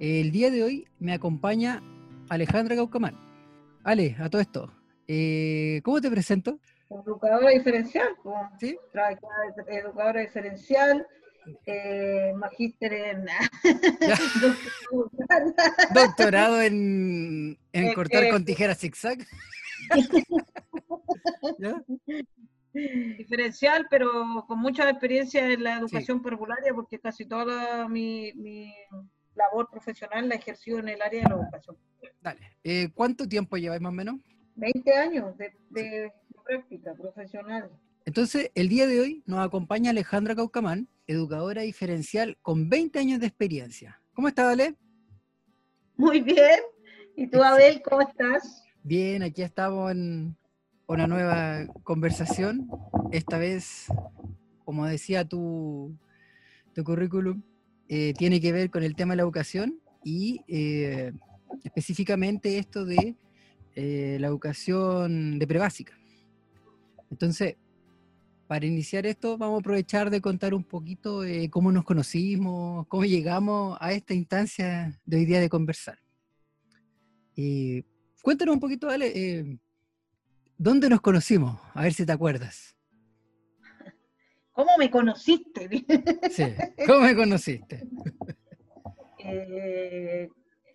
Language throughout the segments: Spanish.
El día de hoy me acompaña Alejandra Caucamán. Ale, a todo esto, eh, ¿cómo te presento? Educadora diferencial, ¿Sí? educadora diferencial, eh, magíster en... Doctorado en, en Eh, cortar eh. con tijeras zigzag. ¿Ya? diferencial, pero con mucha experiencia en la educación parvularia, porque casi toda mi, mi labor profesional la he ejercido en el área de la educación. Dale. Eh, ¿Cuánto tiempo lleváis más o menos? 20 años de, de práctica profesional. Entonces, el día de hoy nos acompaña Alejandra Caucamán, educadora diferencial con 20 años de experiencia. ¿Cómo estás, Ale? Muy bien. ¿Y tú, Abel, cómo estás? Bien, aquí estamos en una nueva conversación. Esta vez, como decía tu, tu currículum, eh, tiene que ver con el tema de la educación y eh, específicamente esto de eh, la educación de prebásica. Entonces, para iniciar esto, vamos a aprovechar de contar un poquito cómo nos conocimos, cómo llegamos a esta instancia de hoy día de conversar. Cuéntanos un poquito, Ale, ¿dónde nos conocimos? A ver si te acuerdas. ¿Cómo me conociste? Sí, ¿cómo me conociste? Eh,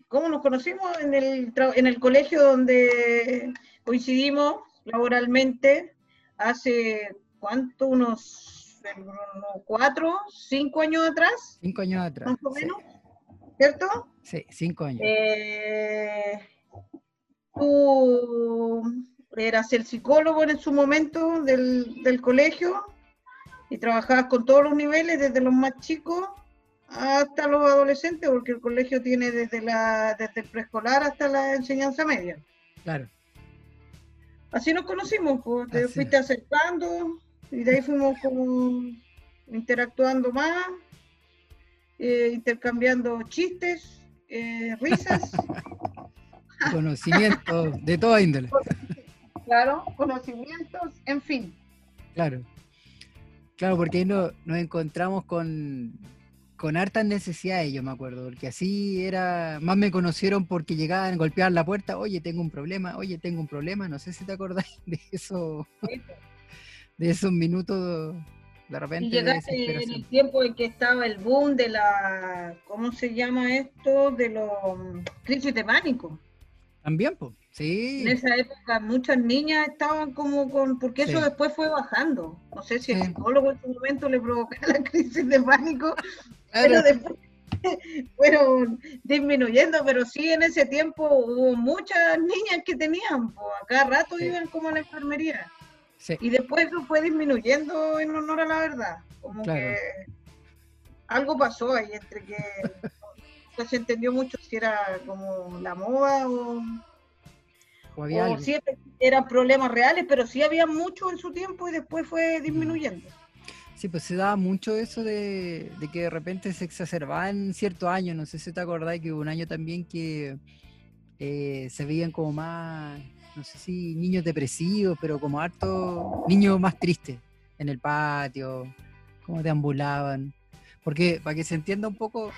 ¿Cómo nos conocimos? En el, en el colegio donde coincidimos laboralmente hace, ¿cuánto? Unos, cuatro, cinco años atrás, Cinco años atrás. más o sí, menos, ¿cierto? Sí, cinco años. Eh, tú eras el psicólogo en su momento del, del colegio y trabajabas con todos los niveles, desde los más chicos hasta los adolescentes, porque el colegio tiene desde, la, desde el preescolar hasta la enseñanza media. Claro. Así nos conocimos, pues, te Así fuiste acercando y de ahí fuimos como interactuando más, eh, intercambiando chistes, eh, risas. Conocimiento de toda índole. Claro, conocimientos, en fin. Claro. Claro, porque ahí no- nos encontramos con, con hartas necesidades, yo me acuerdo, porque así era, más me conocieron porque llegaban, golpeaban la puerta, oye, tengo un problema, oye, tengo un problema, no sé si te acordáis de eso, de esos minutos de Y repente de llegaste en el tiempo en que estaba el boom de la, ¿cómo se llama esto? De los mm, crisis de pánico. También, pues, sí, En esa época muchas niñas estaban como con, porque eso Sí. después fue bajando. No sé si el psicólogo en su momento le provocaba la crisis de pánico, claro, pero después fueron disminuyendo, pero sí en ese tiempo hubo muchas niñas que tenían, pues, a cada rato Sí. iban como a la enfermería. sí, Y después eso fue disminuyendo en honor a la verdad. Como Claro. que algo pasó ahí entre que no se entendió mucho si era como la moda o, o había o eran problemas reales, pero sí había mucho en su tiempo y después fue disminuyendo. Sí, pues se daba mucho eso de, de que de repente se exacerbaba en ciertos años. No sé si te acordás que hubo un año también que eh, se veían como más, no sé si niños depresivos, pero como harto niños más tristes en el patio, como deambulaban. Porque para que se entienda un poco,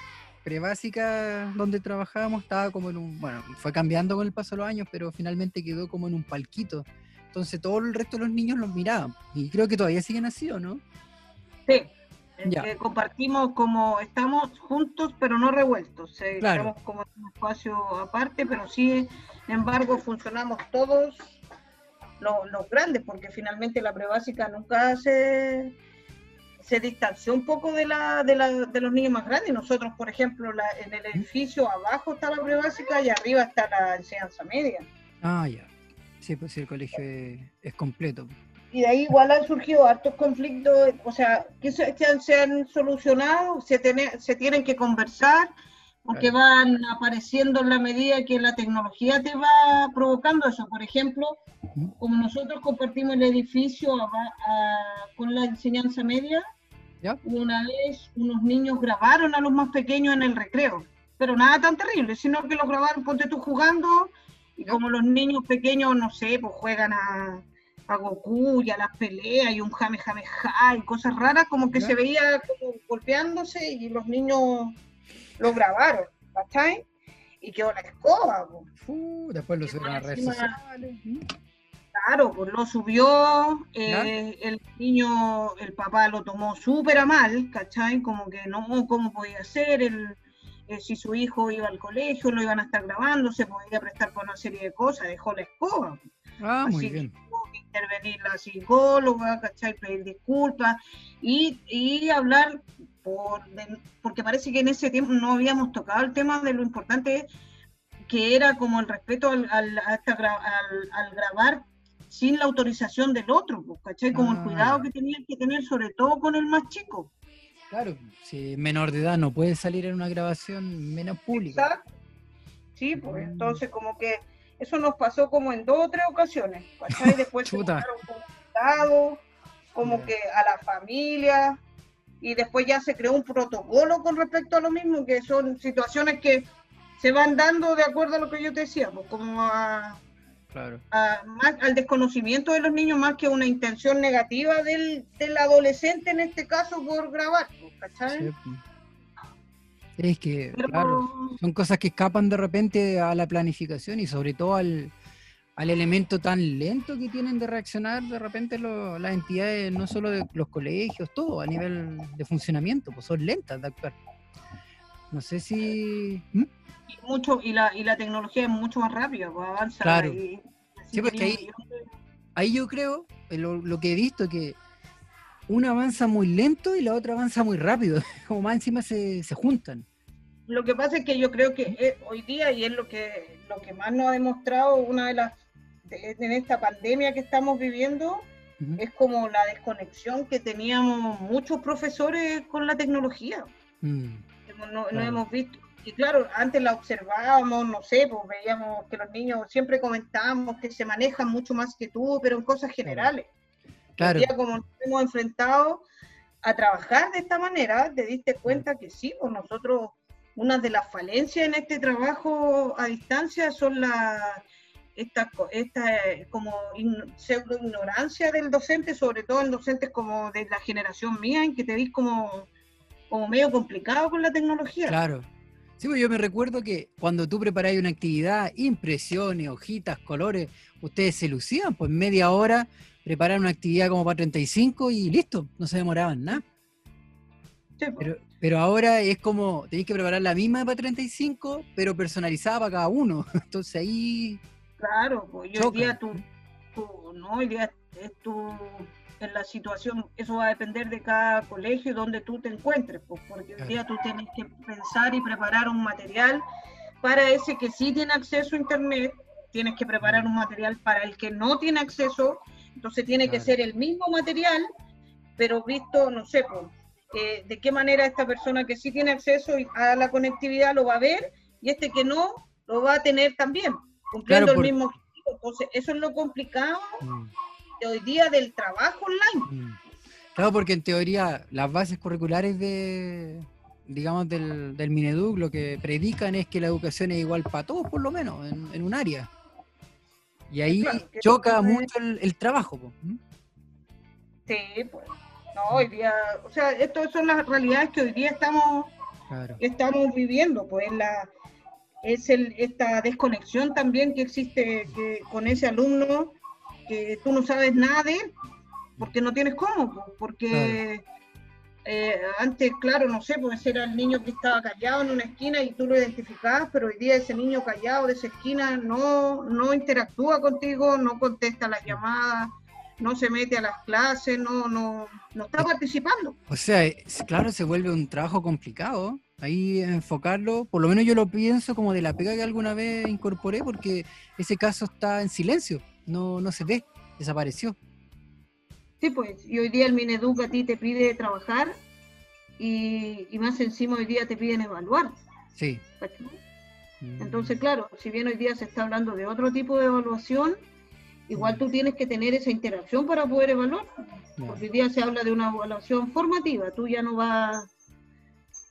prebásica donde trabajábamos estaba como en un, bueno, fue cambiando con el paso de los años, pero finalmente quedó como en un palquito. Entonces todo el resto de los niños los miraban. Y creo que todavía siguen así, ¿o no? Sí. Ya. que compartimos como estamos juntos pero no revueltos, eh, Claro. estamos como en un espacio aparte, pero sí, sin embargo, funcionamos todos los, los grandes, porque finalmente la prebásica nunca se, se distanció un poco de, la, de, la, de los niños más grandes. Nosotros, por ejemplo, la- en el edificio abajo está la prebásica y arriba está la enseñanza media. Ah, ya. Sí, pues el colegio es, es completo. Y de ahí igual han surgido hartos conflictos, o sea, que se, que han- se han solucionado, se, tiene- se tienen que conversar, porque Claro. van apareciendo en la medida que la tecnología te va provocando eso. Por ejemplo, como nosotros compartimos el edificio aba- a- con la enseñanza media, ¿Ya? una vez unos niños grabaron a los más pequeños en el recreo, pero nada tan terrible, sino que los grabaron, ponte tú jugando, y como los niños pequeños, no sé, pues juegan a, a Goku y a las peleas y un jame jame ja y cosas raras, como que ¿Ya? se veía como golpeándose y los niños lo grabaron. ¿cachai? Y quedó la escoba. Uh, después lo subieron a redes sociales. Claro, pues lo subió, eh, el niño, el papá lo tomó súper a mal, ¿cachai? Como que no, ¿cómo podía ser? El, eh, si su hijo iba al colegio, lo iban a estar grabando, se podía prestar por una serie de cosas, dejó la escoba. Ah, muy bien. tuvo que intervenir la psicóloga, ¿cachai? Pedir disculpas y, y hablar, por, porque parece que en ese tiempo no habíamos tocado el tema de lo importante que era como el respeto al, al, al grabar sin la autorización del otro, pues, ¿cachai? Como el cuidado ah. que tenían que tener, sobre todo con el más chico. Claro, si menor de edad no puede salir en una grabación menos pública. Exacto. Sí, pues mm. entonces como que eso nos pasó como en dos o tres ocasiones, ¿cachai? Después se como como que a la familia, y después ya se creó un protocolo con respecto a lo mismo, que son situaciones que se van dando de acuerdo a lo que yo te decía, pues como a, más, al desconocimiento de los niños más que una intención negativa del, adolescente en este caso por grabar, ¿cachai? Es que, claro, son cosas que escapan de repente a la planificación y sobre todo al, elemento tan lento que tienen de reaccionar de repente las entidades, no solo de los colegios, todo a nivel de funcionamiento, pues son lentas de actuar. No sé si... ¿Mm? Mucho y la, y la tecnología es mucho más rápida, pues avanza. Claro. sí, porque ahí, yo creo, eh, lo, que he visto, que una avanza muy lento y la otra avanza muy rápido, como más encima se, se juntan. Lo que pasa es que yo creo que hoy día, y es lo que, lo que más nos ha demostrado una de las, en esta pandemia que estamos viviendo, es como la desconexión que teníamos muchos profesores con la tecnología. Mm. No, no, hemos visto y claro, antes la observábamos, no sé, pues veíamos que los niños siempre comentábamos que se manejan mucho más que tú, pero en cosas generales. Claro. Ya como nos hemos enfrentado a trabajar de esta manera, te diste cuenta que sí, pues nosotros, una de las falencias en este trabajo a distancia son las esta, esta como pseudo ignorancia del docente, sobre todo en docentes como de la generación mía, en que te vis como, como medio complicado con la tecnología. Claro, Sí, pues yo me recuerdo que cuando tú preparáis una actividad, impresiones, hojitas, colores, ustedes se lucían, pues media hora preparar una actividad como para 35 y listo, no se demoraban nada. Pues. pero, pero, ahora es como, tenéis que preparar la misma para 35, pero personalizada para cada uno. Entonces ahí... Claro, pues hoy día tú, no, hoy día es tu en la situación, eso va a depender de cada colegio y donde tú te encuentres, pues, porque hoy día tú tienes que pensar y preparar un material para ese que sí tiene acceso a Internet, tienes que preparar un material para el que no tiene acceso, entonces tiene que ser el mismo material, pero visto, no sé, pues, eh, de qué manera esta persona que sí tiene acceso a la conectividad lo va a ver y este que no lo va a tener también, cumpliendo el mismo objetivo. Entonces, eso es lo complicado. Mm hoy día del trabajo online. Mm. Claro, porque en teoría las bases curriculares de, digamos, del, del Mineduc lo que predican es que la educación es igual para todos, por lo menos, en, un área. Y ahí choca mucho el, trabajo. Sí, pues. No, hoy día, o sea, estas son las realidades que hoy día estamos, estamos viviendo, pues la es el, esta desconexión también que existe que, con ese alumno que tú no sabes nada de él, porque no tienes cómo, porque eh, antes, claro, no sé, pues era el niño que estaba callado en una esquina y tú lo identificabas, pero hoy día ese niño callado de esa esquina no, no interactúa contigo, no contesta las llamadas, no se mete a las clases, no, no, no está participando. O sea, claro, se vuelve un trabajo complicado. Ahí enfocarlo, por lo menos yo lo pienso como de la pega que alguna vez incorporé, porque ese caso está en silencio no, no se ve, desapareció. Sí, pues, y hoy día el Mineduc a ti te pide trabajar y, más encima hoy día te piden evaluar. Sí. Mm. Entonces, claro, si bien hoy día se está hablando de otro tipo de evaluación, igual tú tienes que tener esa interacción para poder evaluar. Porque hoy día se habla de una evaluación formativa, tú ya no vas...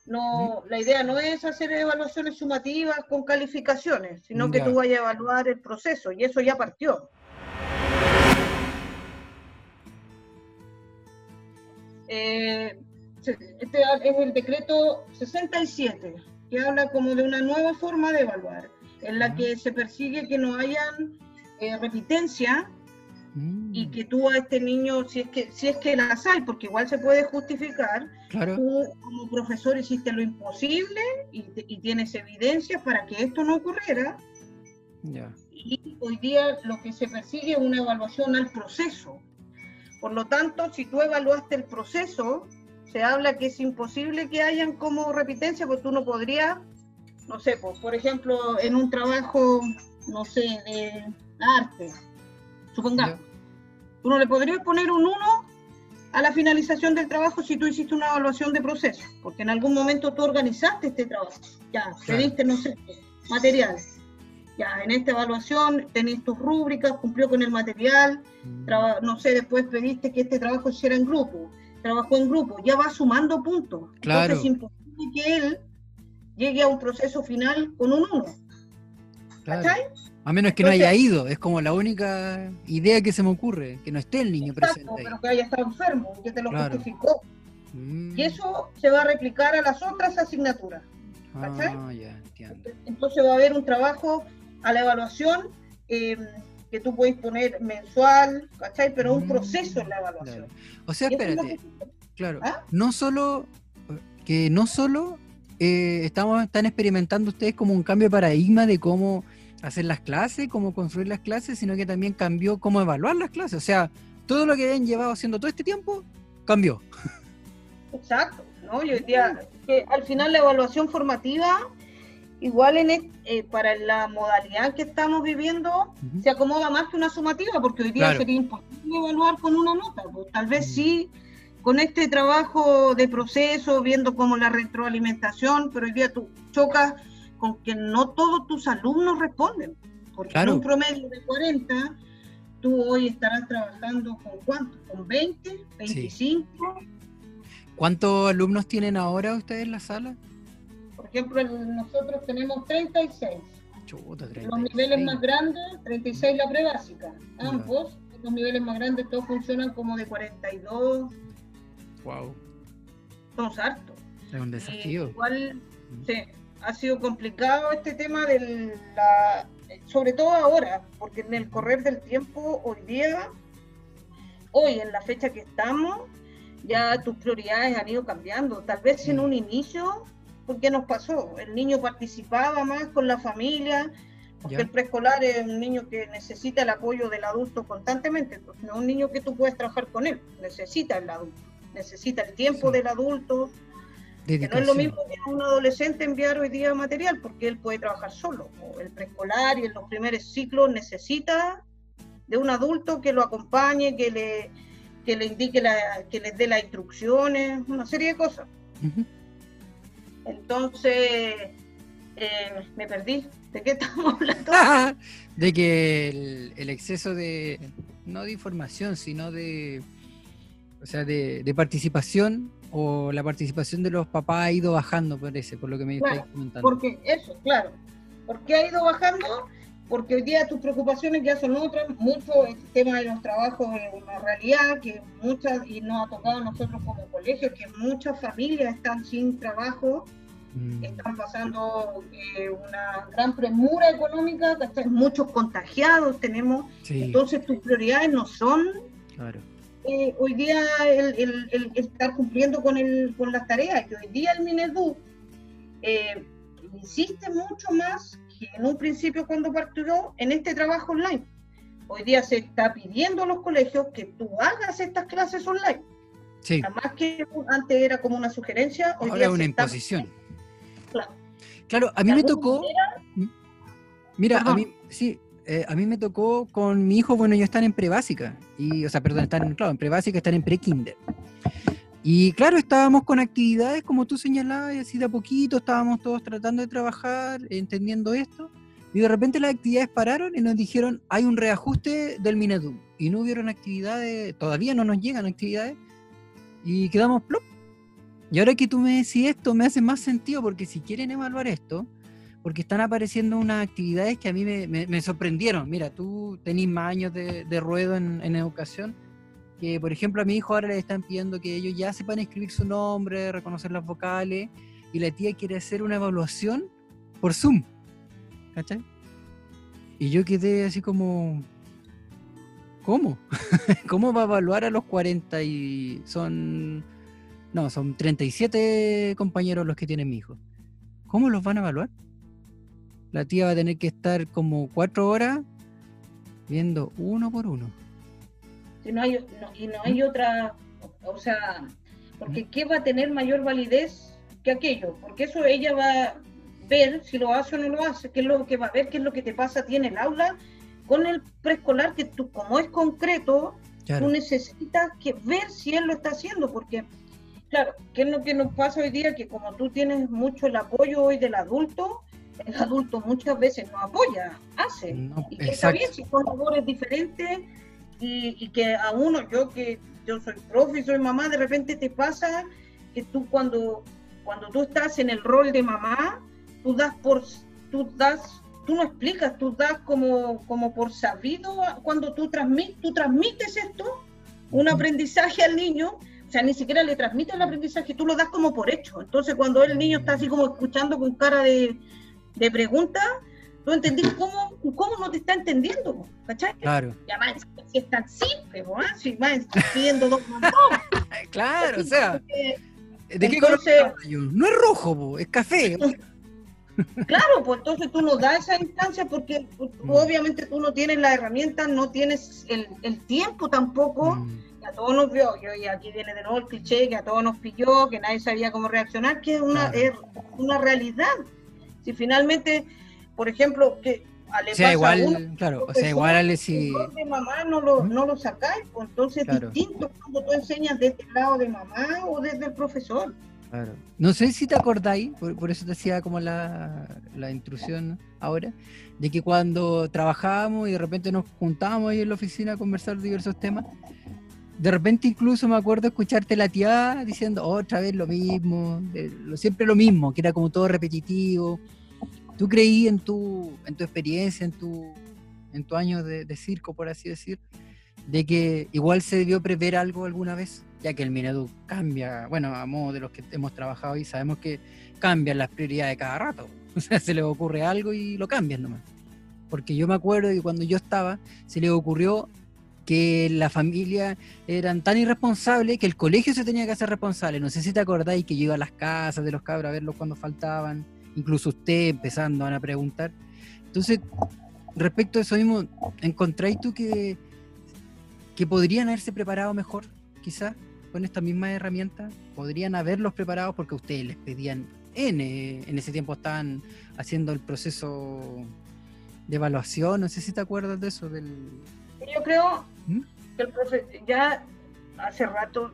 No, la idea no es hacer evaluaciones sumativas con calificaciones, sino que tú vayas a evaluar el proceso y eso ya partió. Eh, este es el decreto 67 que habla como de una nueva forma de evaluar, en la que se persigue que no hayan eh, repitencia y mm. que tú a este niño, si es que si es que las hay, porque igual se puede justificar, tú como profesor hiciste lo imposible y, tienes evidencias para que esto no ocurriera. Y hoy día lo que se persigue es una evaluación al proceso. Por lo tanto, si tú evaluaste el proceso, se habla que es imposible que hayan como repitencia, porque tú no podrías, no sé, pues, por ejemplo, en un trabajo, no sé, de arte, supongamos, tú no le podrías poner un 1 a la finalización del trabajo si tú hiciste una evaluación de proceso, porque en algún momento tú organizaste este trabajo, ya, pediste, no sé, materiales. Ya, en esta evaluación tenéis tus rúbricas, cumplió con el material, mm. no sé, después pediste que este trabajo se hiciera en grupo, trabajó en grupo, ya va sumando puntos. Claro. Entonces es imposible que él llegue a un proceso final con un 1. ¿Cachai? A menos que no haya ido, es como la única idea que se me ocurre, que no esté el niño presente. Pero que haya estado enfermo, que te lo justificó. Mm. Y eso se va a replicar a las otras asignaturas. Ah, ya, entiendo. Entonces va a haber un trabajo a la evaluación em, que tú puedes poner mensual, ¿cachai? Pero un mm, proceso en la evaluación. O sea, espérate, claro, ¿Ah? no solo, que no solo eh, estamos, están experimentando ustedes como un cambio de paradigma de cómo hacer las clases, cómo construir las clases, sino que también cambió cómo evaluar las clases. O sea, todo lo que habían llevado haciendo todo este tiempo cambió. Exacto, ¿no? Yo diría que al final la evaluación formativa, igual en eh, para la modalidad que estamos viviendo, se acomoda más que una sumativa, porque hoy día sería imposible evaluar con una nota. Pues, tal vez sí con este trabajo de proceso, viendo cómo la retroalimentación, pero hoy día tú chocas con que no todos tus alumnos responden. Porque en un promedio de 40, tú hoy estarás trabajando con cuánto, con 20, 25. ¿Cuántos alumnos tienen ahora ustedes en la sala? Por ejemplo, nosotros tenemos 36. Chuta, 36. Los niveles más grandes, 36 la prebásica. Ambos, los niveles más grandes, todos funcionan como de 42. Wow. Somos hartos. Es un desafío. igual, sí, ha sido complicado este tema del la, sobre todo ahora, porque en el correr del tiempo, hoy día, hoy en la fecha que estamos, ya tus prioridades han ido cambiando. Tal vez en un inicio, porque nos pasó? El niño participaba más con la familia, porque el preescolar es un niño que necesita el apoyo del adulto constantemente, pues no es un niño que tú puedes trabajar con él, necesita el adulto, necesita el tiempo del adulto, no es lo mismo que a un adolescente enviar hoy día material, porque él puede trabajar solo. el preescolar y en los primeros ciclos necesita de un adulto que lo acompañe, que le, que le indique, la, que les dé las instrucciones, una serie de cosas. Entonces, eh, me perdí. ¿De qué estamos hablando? de que el, exceso de, no de información, sino de, o sea, de, de participación o la participación de los papás ha ido bajando, parece, por lo que me claro, comentando. Porque eso, claro. ¿Por qué ha ido bajando? Porque hoy día tus preocupaciones ya son otras, mucho el tema de los trabajos es una realidad que muchas, y nos ha tocado a nosotros como colegio, que muchas familias están sin trabajo, mm. están pasando eh, una gran premura económica, muchos contagiados tenemos, entonces tus prioridades no son claro. eh, hoy día el, estar cumpliendo con, el, con las tareas, que hoy día el Minedu eh, insiste mucho más que en un principio cuando partió en este trabajo online. Hoy día se está pidiendo a los colegios que tú hagas estas clases online. Sí. Además que antes era como una sugerencia, hoy Ahora es una imposición. Claro. claro. a mí me tocó... Mira, a mí, sí, eh, a mí me tocó con mi hijo, bueno, ellos están en prebásica, y, o sea, perdón, están, claro, en prebásica, están en pre-kinder. Y claro, estábamos con actividades, como tú señalabas, y así de a poquito estábamos todos tratando de trabajar, entendiendo esto, y de repente las actividades pararon y nos dijeron, hay un reajuste del Minedum, y no hubieron actividades, todavía no nos llegan actividades, y quedamos plop. Y ahora que tú me decís esto, me hace más sentido, porque si quieren evaluar esto, porque están apareciendo unas actividades que a mí me, sorprendieron. Mira, tú tenés más años de, ruedo en, educación, que por ejemplo a mi hijo ahora le están pidiendo que ellos ya sepan escribir su nombre, reconocer las vocales, y la tía quiere hacer una evaluación por Zoom. ¿Cachai? Y yo quedé así como, ¿cómo? ¿Cómo va a evaluar a los 40 y son, no, son 37 compañeros los que tienen mi hijo? ¿Cómo los van a evaluar? La tía va a tener que estar como cuatro horas viendo uno por uno. Y no hay ¿Mm? otra, o sea, porque ¿qué va a tener mayor validez que aquello? Porque eso ella va a ver si lo hace o no lo hace, qué es lo que va a ver, qué es lo que te pasa a ti en el aula con el preescolar, que tú, como es concreto, tú necesitas que ver si él lo está haciendo, porque, claro, ¿qué es lo que nos pasa hoy día? Que como tú tienes mucho el apoyo hoy del adulto, el adulto muchas veces no apoya, hace. y que está bien si son labores diferentes y, y, que a uno, yo que yo soy profe y soy mamá, de repente te pasa que tú cuando, cuando tú estás en el rol de mamá, tú das por, tú das, tú no explicas, tú das como, como por sabido cuando tú, transmites, tú transmites esto, un aprendizaje al niño, o sea, ni siquiera le transmites el aprendizaje, tú lo das como por hecho. Entonces, cuando el niño está así como escuchando con cara de, de pregunta, tú entendís cómo, cómo no te está entendiendo, ¿cachai? Claro. Y además, si es tan simple, ¿no? si vas pidiendo dos Claro, o sea, ¿de qué color No es rojo, es café. Claro, pues entonces tú no das esa instancia porque pues, mm. obviamente tú no tienes la herramienta, no tienes el, el tiempo tampoco. Mm. a todos nos vio, y aquí viene de nuevo el cliché, que a todos nos pilló, que nadie sabía cómo reaccionar, que es una, es una realidad. Si finalmente, por ejemplo, que o sea, igual, claro, o sea, igual si... de mamá no lo, no lo sacáis, pues entonces es distinto cuando tú enseñas desde el lado de mamá o desde el profesor. Claro. No sé si te acordáis, por, eso te decía como la, la, intrusión ahora, de que cuando trabajábamos y de repente nos juntábamos ahí en la oficina a conversar diversos temas, de repente incluso me acuerdo escucharte la tía diciendo otra vez lo mismo, lo, siempre lo mismo, que era como todo repetitivo. ¿Tú creí en tu, en tu experiencia, en tu, en tu año de, circo, por así decir, de que igual se debió prever algo alguna vez? ya que el Minedu cambia, bueno, a modo de los que hemos trabajado y sabemos que cambian las prioridades cada rato. O sea, se le ocurre algo y lo cambian nomás. Porque yo me acuerdo que cuando yo estaba, se le ocurrió que la familia eran tan irresponsables que el colegio se tenía que hacer responsable. No sé si te acordáis que yo iba a las casas de los cabros a verlos cuando faltaban, incluso usted empezando a preguntar. Entonces, respecto a eso mismo, ¿encontráis tú que, que podrían haberse preparado mejor, quizás? con esta misma herramienta? ¿Podrían haberlos preparado porque ustedes les pedían N? En ese tiempo estaban haciendo el proceso de evaluación, no sé si te acuerdas de eso. Del... Yo creo ¿Mm? que el profe ya hace rato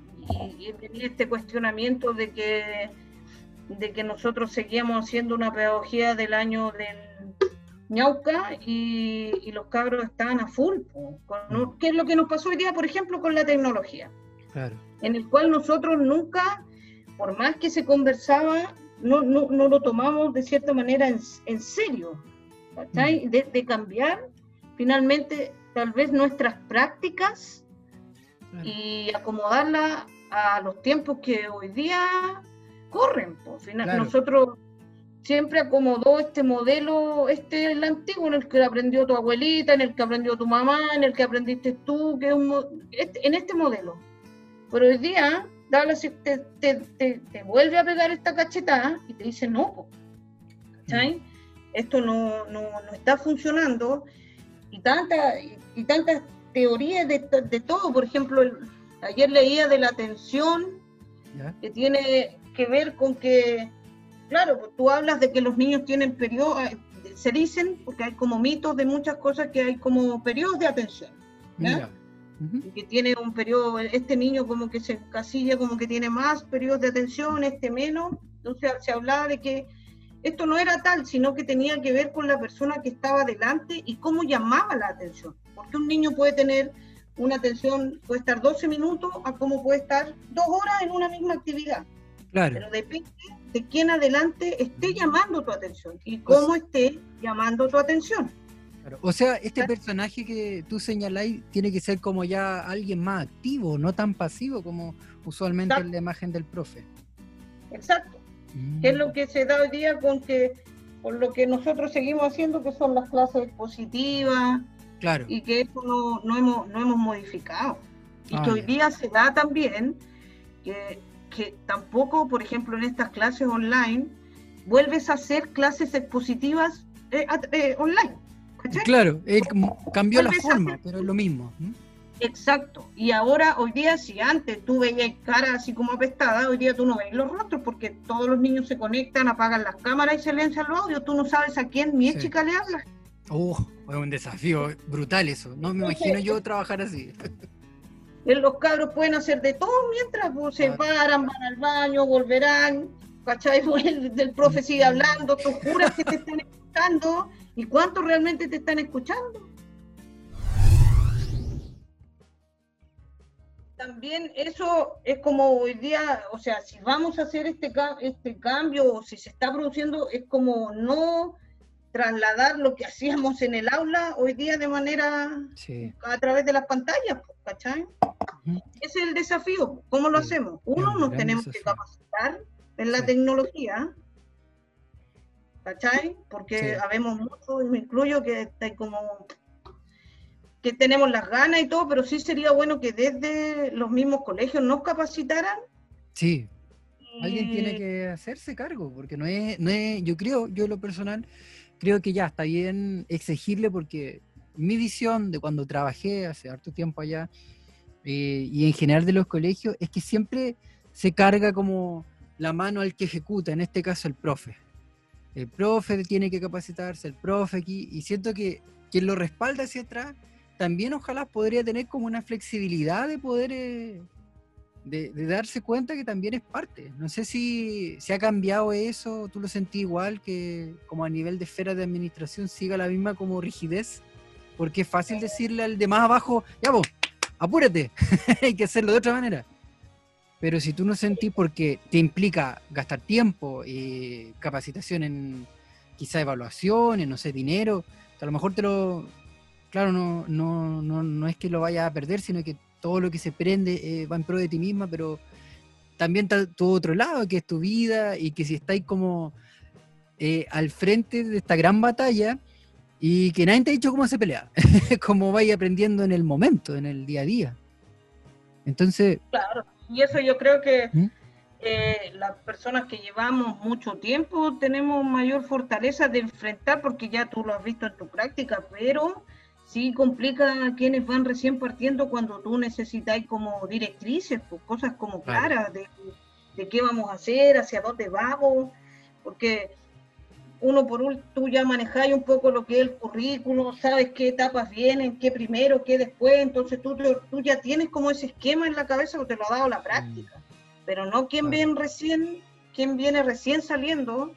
y, venía este cuestionamiento de que de que nosotros seguíamos haciendo una pedagogía del año del ñauca y, los cabros estaban a full. Con, ¿Qué es lo que nos pasó hoy día, por ejemplo, con la tecnología? Claro en el cual nosotros nunca, por más que se conversaba, no, no, no lo tomamos de cierta manera en, serio, mm. De, cambiar finalmente tal vez nuestras prácticas y acomodarlas a los tiempos que hoy día corren. Pues, final, Nosotros siempre acomodó este modelo, este el antiguo, en el que aprendió tu abuelita, en el que aprendió tu mamá, en el que aprendiste tú, que es un, este, en este modelo. Pero hoy día, te, te, te, vuelve a pegar esta cachetada y te dice no. ¿cachai? Esto no, no, no, está funcionando. Y, tanta, y, tantas teorías de, de, todo. Por ejemplo, ayer leía de la atención, que tiene que ver con que, claro, pues tú hablas de que los niños tienen periodos, eh, se dicen, porque hay como mitos de muchas cosas que hay como periodos de atención. ¿ya? que tiene un periodo, este niño como que se casilla, como que tiene más periodos de atención, este menos. Entonces se hablaba de que esto no era tal, sino que tenía que ver con la persona que estaba delante y cómo llamaba la atención. Porque un niño puede tener una atención, puede estar 12 minutos a cómo puede estar dos horas en una misma actividad. Claro. Pero depende de quién adelante esté llamando tu atención y cómo esté llamando tu atención. O sea, este personaje que tú señaláis tiene que ser como ya alguien más activo, no tan pasivo como usualmente en la imagen del profe. Exacto. que es lo que se da hoy día con que con lo que nosotros seguimos haciendo, que son las clases positivas, claro. y que eso no, no, hemos, no hemos modificado. Y Ah, que hoy día se da también que, que tampoco, por ejemplo, en estas clases online, vuelves a hacer clases expositivas eh, eh, online. ¿cachai? Claro, eh, cambió la forma, hacer- pero es lo mismo. Exacto. Y ahora, hoy día, si antes tú veías cara así como apestada, hoy día tú no ves los rostros porque todos los niños se conectan, apagan las cámaras y se silencian los audios. Tú no sabes a quién mi Sí. chica le habla. Oh, es un desafío brutal eso. No me imagino yo trabajar así. Eh, Los cabros pueden hacer de todo mientras pues, se paran, van al baño, volverán. ¿Cachai? Pues, El del profe sigue hablando, tú juras que te están escuchando. ¿Y cuántos realmente te están escuchando? También eso es como hoy día, o sea, si vamos a hacer este, este cambio, o si se está produciendo, es como no trasladar lo que hacíamos en el aula hoy día de manera Sí. a través de las pantallas, pues, ¿cachai? Ese es el desafío. ¿Cómo lo Sí, hacemos? Uno, un nos tenemos que capacitar en la Sí. tecnología, ¿cachai? Porque habemos muchos, y me incluyo, que está como que tenemos las ganas y todo, pero sí sería bueno que desde los mismos colegios nos capacitaran. Sí, alguien tiene que hacerse cargo, porque no es, no es, yo creo, yo en lo personal, creo que ya está bien exigirle porque mi visión de cuando trabajé hace harto tiempo allá eh, y en general de los colegios es que siempre se carga como la mano al que ejecuta, en este caso el profe. El profe tiene que capacitarse, el profe aquí, y siento que quien lo respalda hacia atrás también ojalá podría tener como una flexibilidad de poder eh, de, de darse cuenta que también es parte. No sé si se ha cambiado eso, tú lo sentí igual, que como a nivel de esfera de administración siga la misma como rigidez, porque es fácil decirle al de más abajo, ya vos, apúrate, hay que hacerlo de otra manera. Pero si tú no sentís porque te implica gastar tiempo, eh, capacitación en quizá evaluaciones, no sé, dinero, a lo mejor te lo, claro, no, no, no, no es que lo vayas a perder, sino que todo lo que se prende eh, va en pro de ti misma, pero también está tu otro lado, que es tu vida, y que si estáis como eh, al frente de esta gran batalla, y que nadie te ha dicho cómo se pelea, como vais aprendiendo en el momento, en el día a día. Entonces, Claro, y eso yo creo que ¿Mm? eh, las personas que llevamos mucho tiempo tenemos mayor fortaleza de enfrentar, porque ya tú lo has visto en tu práctica, pero sí complica a quienes van recién partiendo cuando tú necesitas como directrices, pues, cosas como claras de, de qué vamos a hacer, hacia dónde vamos, porque uno por último, tú ya manejáis un poco lo que es el currículo, sabes qué etapas vienen, qué primero, qué después, entonces tú, tú ya tienes como ese esquema en la cabeza que te lo ha dado la práctica, pero no quien viene recién, quien viene recién saliendo,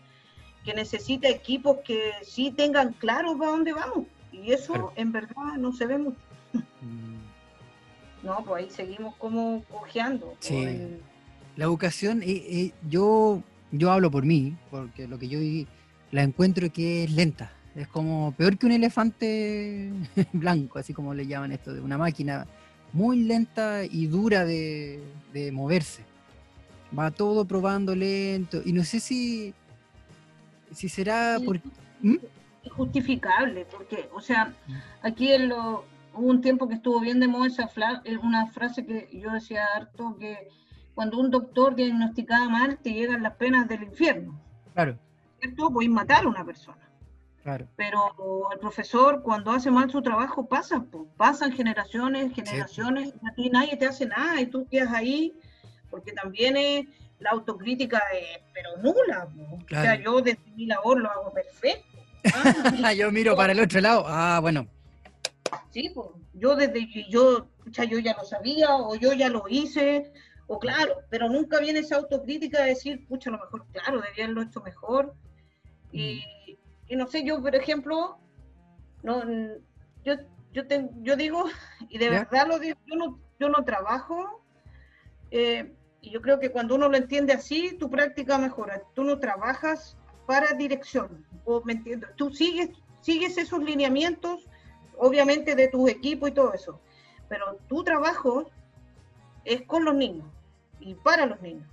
que necesita equipos que sí tengan claro para dónde vamos, y eso Claro. en verdad no se ve mucho. mm, No, pues ahí seguimos como cojeando. Sí. La educación, eh, eh, yo, yo hablo por mí, porque lo que yo viví, la encuentro que es lenta. Es como peor que un elefante blanco, así como le llaman esto, de una máquina muy lenta y dura de, de moverse. Va todo probando lento. Y no sé si, si será por... ¿Mm? Injustificable, porque, o sea, aquí en lo, hubo un tiempo que estuvo bien de moda esa fla- eh, una frase que yo decía harto, que cuando un doctor diagnosticaba mal, te llegan las penas del infierno, Claro, ¿cierto? Podéis matar a una persona, claro. pero el profesor cuando hace mal su trabajo pasa, po, pasan generaciones, generaciones, y a ti nadie te hace nada y tú quedas ahí, porque también es la autocrítica, es, pero nula, po. o sea, yo desde mi labor lo hago perfecto. Ah, yo miro para el otro lado. Ah, bueno. Sí, pues yo desde que yo, pucha, yo ya lo sabía o yo ya lo hice, o claro, pero nunca viene esa autocrítica de decir, pucha, a lo mejor, claro, debía haberlo hecho mejor. Y, y no sé, yo, por ejemplo, no, yo, yo, te- yo digo, y de ¿Ya? verdad lo digo, yo no, yo no trabajo, eh, y yo creo que cuando uno lo entiende así, tu práctica mejora. Tú no trabajas para dirección, o me entiendo, tú sigues, sigues esos lineamientos obviamente de tus equipos y todo eso. Pero tu trabajo es con los niños y para los niños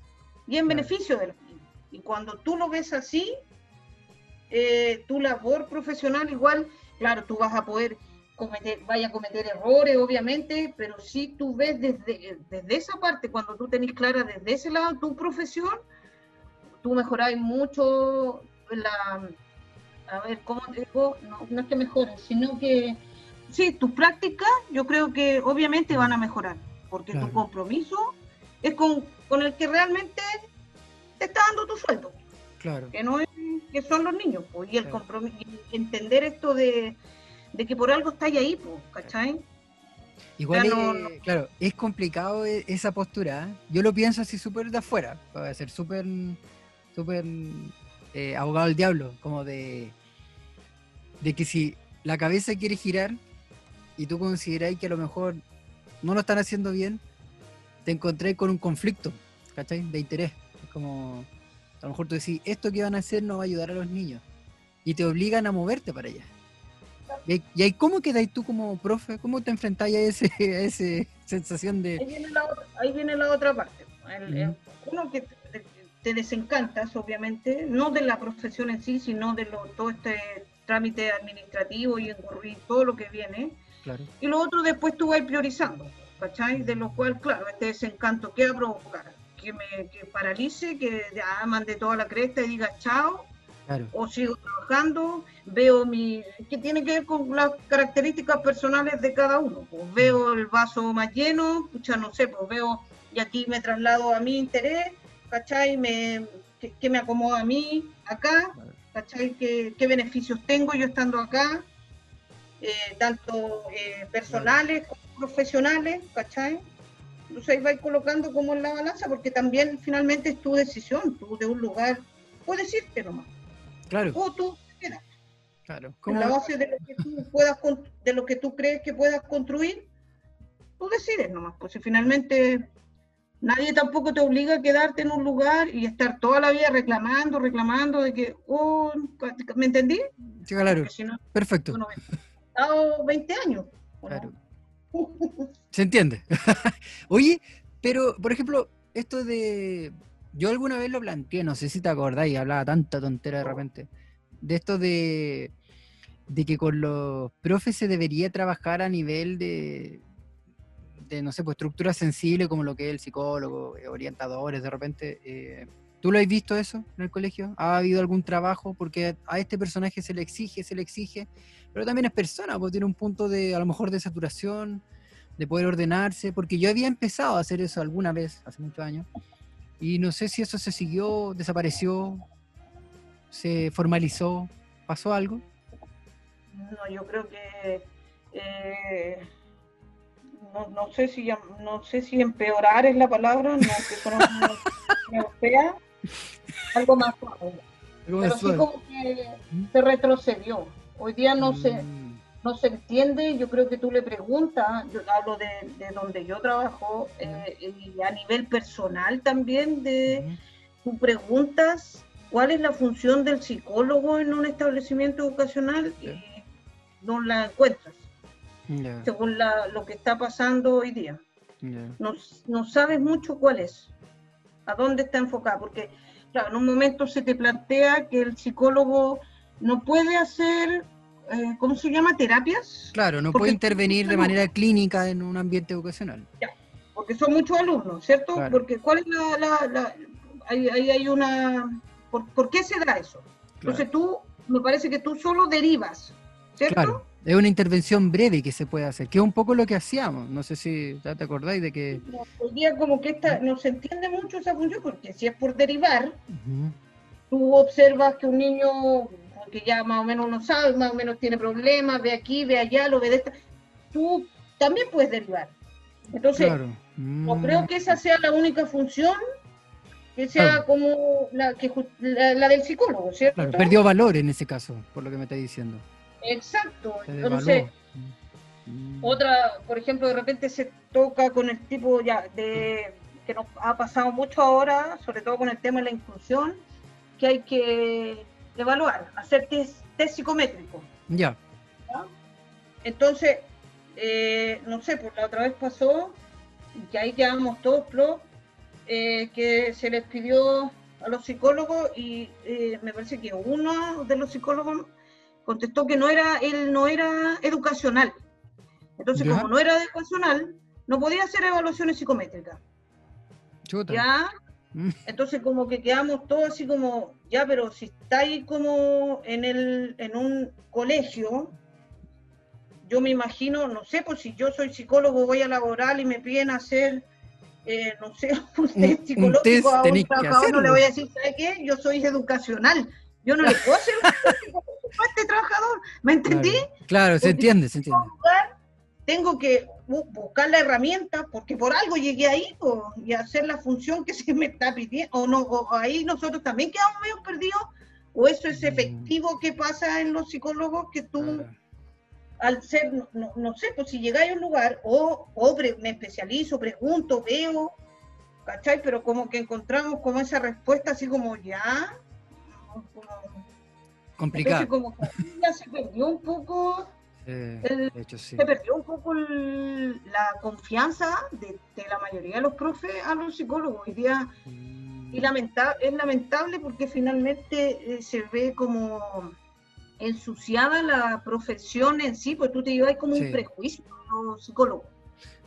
y en Claro. beneficio de los niños. Y cuando tú lo ves así, eh, tu labor profesional igual, claro, tú vas a poder cometer, vaya a cometer errores, obviamente, pero si tú ves desde, desde esa parte, cuando tú tenés clara desde ese lado tu profesión, tú mejorás mucho la, a ver, ¿cómo digo? No, no es que mejores, sino que sí, tus prácticas yo creo que obviamente van a mejorar, porque tu compromiso es con, con, el que realmente te está dando tu sueldo. Claro. Que no es, que son los niños, pues, y el compromiso, entender esto de, de, que por algo estáis ahí, pues, ¿cachai? Igual, claro, es complicado e, esa postura. ¿eh? Yo lo pienso así súper de afuera, para ser súper, súper eh, abogado del diablo, como de, de que si la cabeza quiere girar y tú consideráis que a lo mejor no lo están haciendo bien, te encontré con un conflicto, ¿cachai? De interés. Es como, a lo mejor tú decís, esto que van a hacer no va a ayudar a los niños. Y te obligan a moverte para allá. ¿Y, ahí cómo quedáis tú como profe? ¿Cómo te enfrentáis a ese, a ese sensación de...? Ahí viene la, otra parte. uno que te desencantas, obviamente, no de la profesión en sí, sino de todo este trámite administrativo y, todo lo que viene. Y lo otro después tú vas priorizando, ¿cachai? De lo cual, claro, este desencanto, ¿qué va a provocar? Que me que paralice, que ya mande toda la cresta y diga chao, o sigo trabajando, veo mi... que tiene que ver con las características personales de cada uno. Pues veo el vaso más lleno, escucha, no sé, pues veo, y aquí me traslado a mi interés, ¿cachai? Me, que, me acomoda a mí acá, ¿cachai? ¿Qué, ¿Qué, beneficios tengo yo estando acá? Eh, tanto eh, personales como profesionales, ¿cachai? Entonces ahí vais colocando como en la balanza, porque también finalmente es tu decisión, tú de un lugar puedes irte nomás. Claro. O tú quedas. Claro. En la base de lo que tú puedas, de lo que tú crees que puedas construir, tú decides nomás, pues si finalmente Nadie tampoco te obliga a quedarte en un lugar y estar toda la vida reclamando, reclamando de que, oh, ¿me entendí? Sí, claro. Perfecto. he estado 20 años. Claro. Se entiende. Oye, pero, por ejemplo, esto de. Yo alguna vez lo planteé, no sé si te acordáis, hablaba tanta tontera de repente. De esto de, de que con los profes se debería trabajar a nivel de, no sé, pues estructura sensible como lo que es el psicólogo, eh, orientadores, de repente. Eh, ¿Tú lo has visto eso en el colegio? ¿Ha habido algún trabajo? Porque a este personaje se le exige, se le exige, pero también es persona, porque tiene un punto de, a lo mejor, de saturación, de poder ordenarse, porque yo había empezado a hacer eso alguna vez, hace muchos años, y no sé si eso se siguió, desapareció, se formalizó, ¿pasó algo? No, yo creo que eh, no, no, sé si no sé si empeorar es la palabra, no que son algo más suave. Pero sí como que ¿Mm? se retrocedió. Hoy día no se mm. no se entiende, yo creo que tú le preguntas, yo hablo de, donde yo trabajo, eh, y a nivel personal también, de tú preguntas cuál es la función del psicólogo en un establecimiento educacional y no la encuentras según lo que está pasando hoy día. No, no, sabes mucho cuál es, a dónde está enfocado, porque claro, en un momento se te plantea que el psicólogo no puede hacer, eh, ¿cómo se llama? Terapias. Claro, no puede intervenir de manera clínica en un ambiente educacional. porque son muchos alumnos, ¿cierto? Porque ¿cuál es la... la, ahí, hay una... ¿por, qué se da eso? Entonces tú, me parece que tú solo derivas, ¿cierto? Es una intervención breve que se puede hacer, que es un poco lo que hacíamos. No sé si ya te acordáis de que. Hoy día, como que esta, no se entiende mucho esa función, porque si es por derivar, tú observas que un niño que ya más o menos no sabe, más o menos tiene problemas, ve aquí, ve allá, lo ve de esta. Tú también puedes derivar. Entonces, no creo mm. que esa sea la única función que sea como la, que, la, del psicólogo, ¿cierto? Claro, perdió valor en ese caso, por lo que me está diciendo. Exacto. Entonces, mm. otra, por ejemplo, de repente se toca con el tipo ya de que nos ha pasado mucho ahora, sobre todo con el tema de la inclusión, que hay que evaluar, hacer test, psicométrico. Ya. Entonces, eh, no sé, pues la otra vez pasó que ahí quedamos todos pro, eh, que se les pidió a los psicólogos y eh, me parece que uno de los psicólogos contestó que no era, él no era educacional. Entonces, como no era educacional, no podía hacer evaluaciones psicométricas. Ya, mm. entonces como que quedamos todos así como, ya, pero si estáis como en, el, en un colegio, yo me imagino, no sé, pues si yo soy psicólogo, voy a laboral y me piden hacer, eh, no sé, un test psicológico a un trabajador, no le voy a decir, ¿sabe qué? Yo soy educacional. Yo no le puedo hacer un este trabajador, ¿me entendí? Claro, se entiende, se entiende. Tengo que buscar la herramienta porque por algo llegué ahí y hacer la función que se me está pidiendo. O no, o ahí nosotros también quedamos medio perdidos. O eso es mm. efectivo que pasa en los psicólogos que tú al ser, no, sé, pues si llegáis a un lugar, o, me especializo, pregunto, veo, ¿cachai? Pero como que encontramos como esa respuesta así como ya, complicado. como ya se perdió un poco, de hecho, sí. se perdió un poco la confianza de, la mayoría de los profes a los psicólogos. Hoy día, y mm. lamenta, es lamentable porque finalmente eh, se ve como ensuciada la profesión en sí, pues tú te llevas como un prejuicio los psicólogos.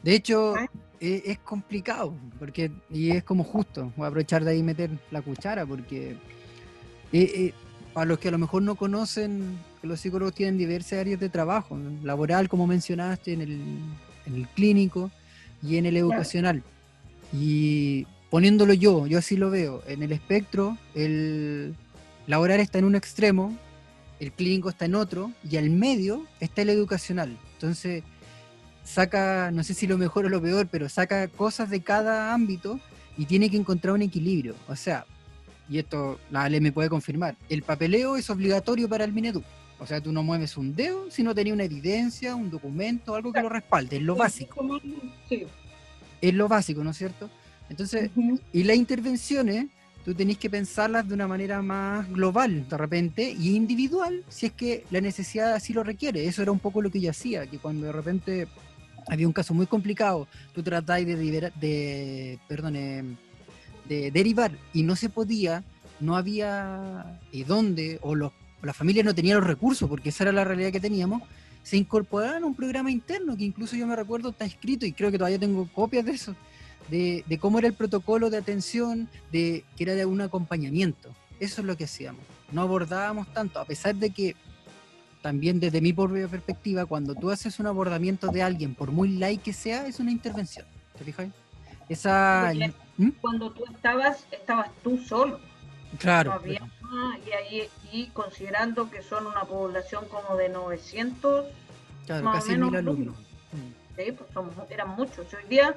De hecho, e, es, complicado, porque, y es como justo, voy a aprovechar de ahí meter la cuchara, porque eh, eh, para los que a lo mejor no conocen, los psicólogos tienen diversas áreas de trabajo, laboral, como mencionaste, en el, en el clínico y en el educacional. Y poniéndolo yo, yo así lo veo, en el espectro, el laboral está en un extremo, el clínico está en otro y al medio está el educacional. Entonces, saca, no sé si lo mejor o lo peor, pero saca cosas de cada ámbito y tiene que encontrar un equilibrio. O sea, y esto la Ale me puede confirmar, el papeleo es obligatorio para el Minedu. O sea, tú no mueves un dedo si no tenía una evidencia, un documento, algo que lo respalde, es lo básico. Es lo básico, ¿no es cierto? Entonces, y las intervenciones tú tenés que pensarlas de una manera más global de repente y individual si es que la necesidad así lo requiere. Eso era un poco lo que yo hacía, que cuando de repente había un caso muy complicado, tú tratáis de, de, de derivar y no se podía, no había y dónde, o los, la familia no tenía los recursos, porque esa era la realidad que teníamos, se incorporaron a un programa interno que incluso yo me recuerdo está escrito y creo que todavía tengo copias de eso, de, cómo era el protocolo de atención, de que era de un acompañamiento. Eso es lo que hacíamos. No abordábamos tanto, a pesar de que también desde mi propia perspectiva, cuando tú haces un abordamiento de alguien, por muy like que sea, es una intervención. ¿Te fijas? Esa... ¿Mm? Cuando tú estabas, estabas tú solo. Claro. y, ahí, y considerando que son una población como de 900, claro, casi mil alumnos. Sí, pues eran muchos. Hoy día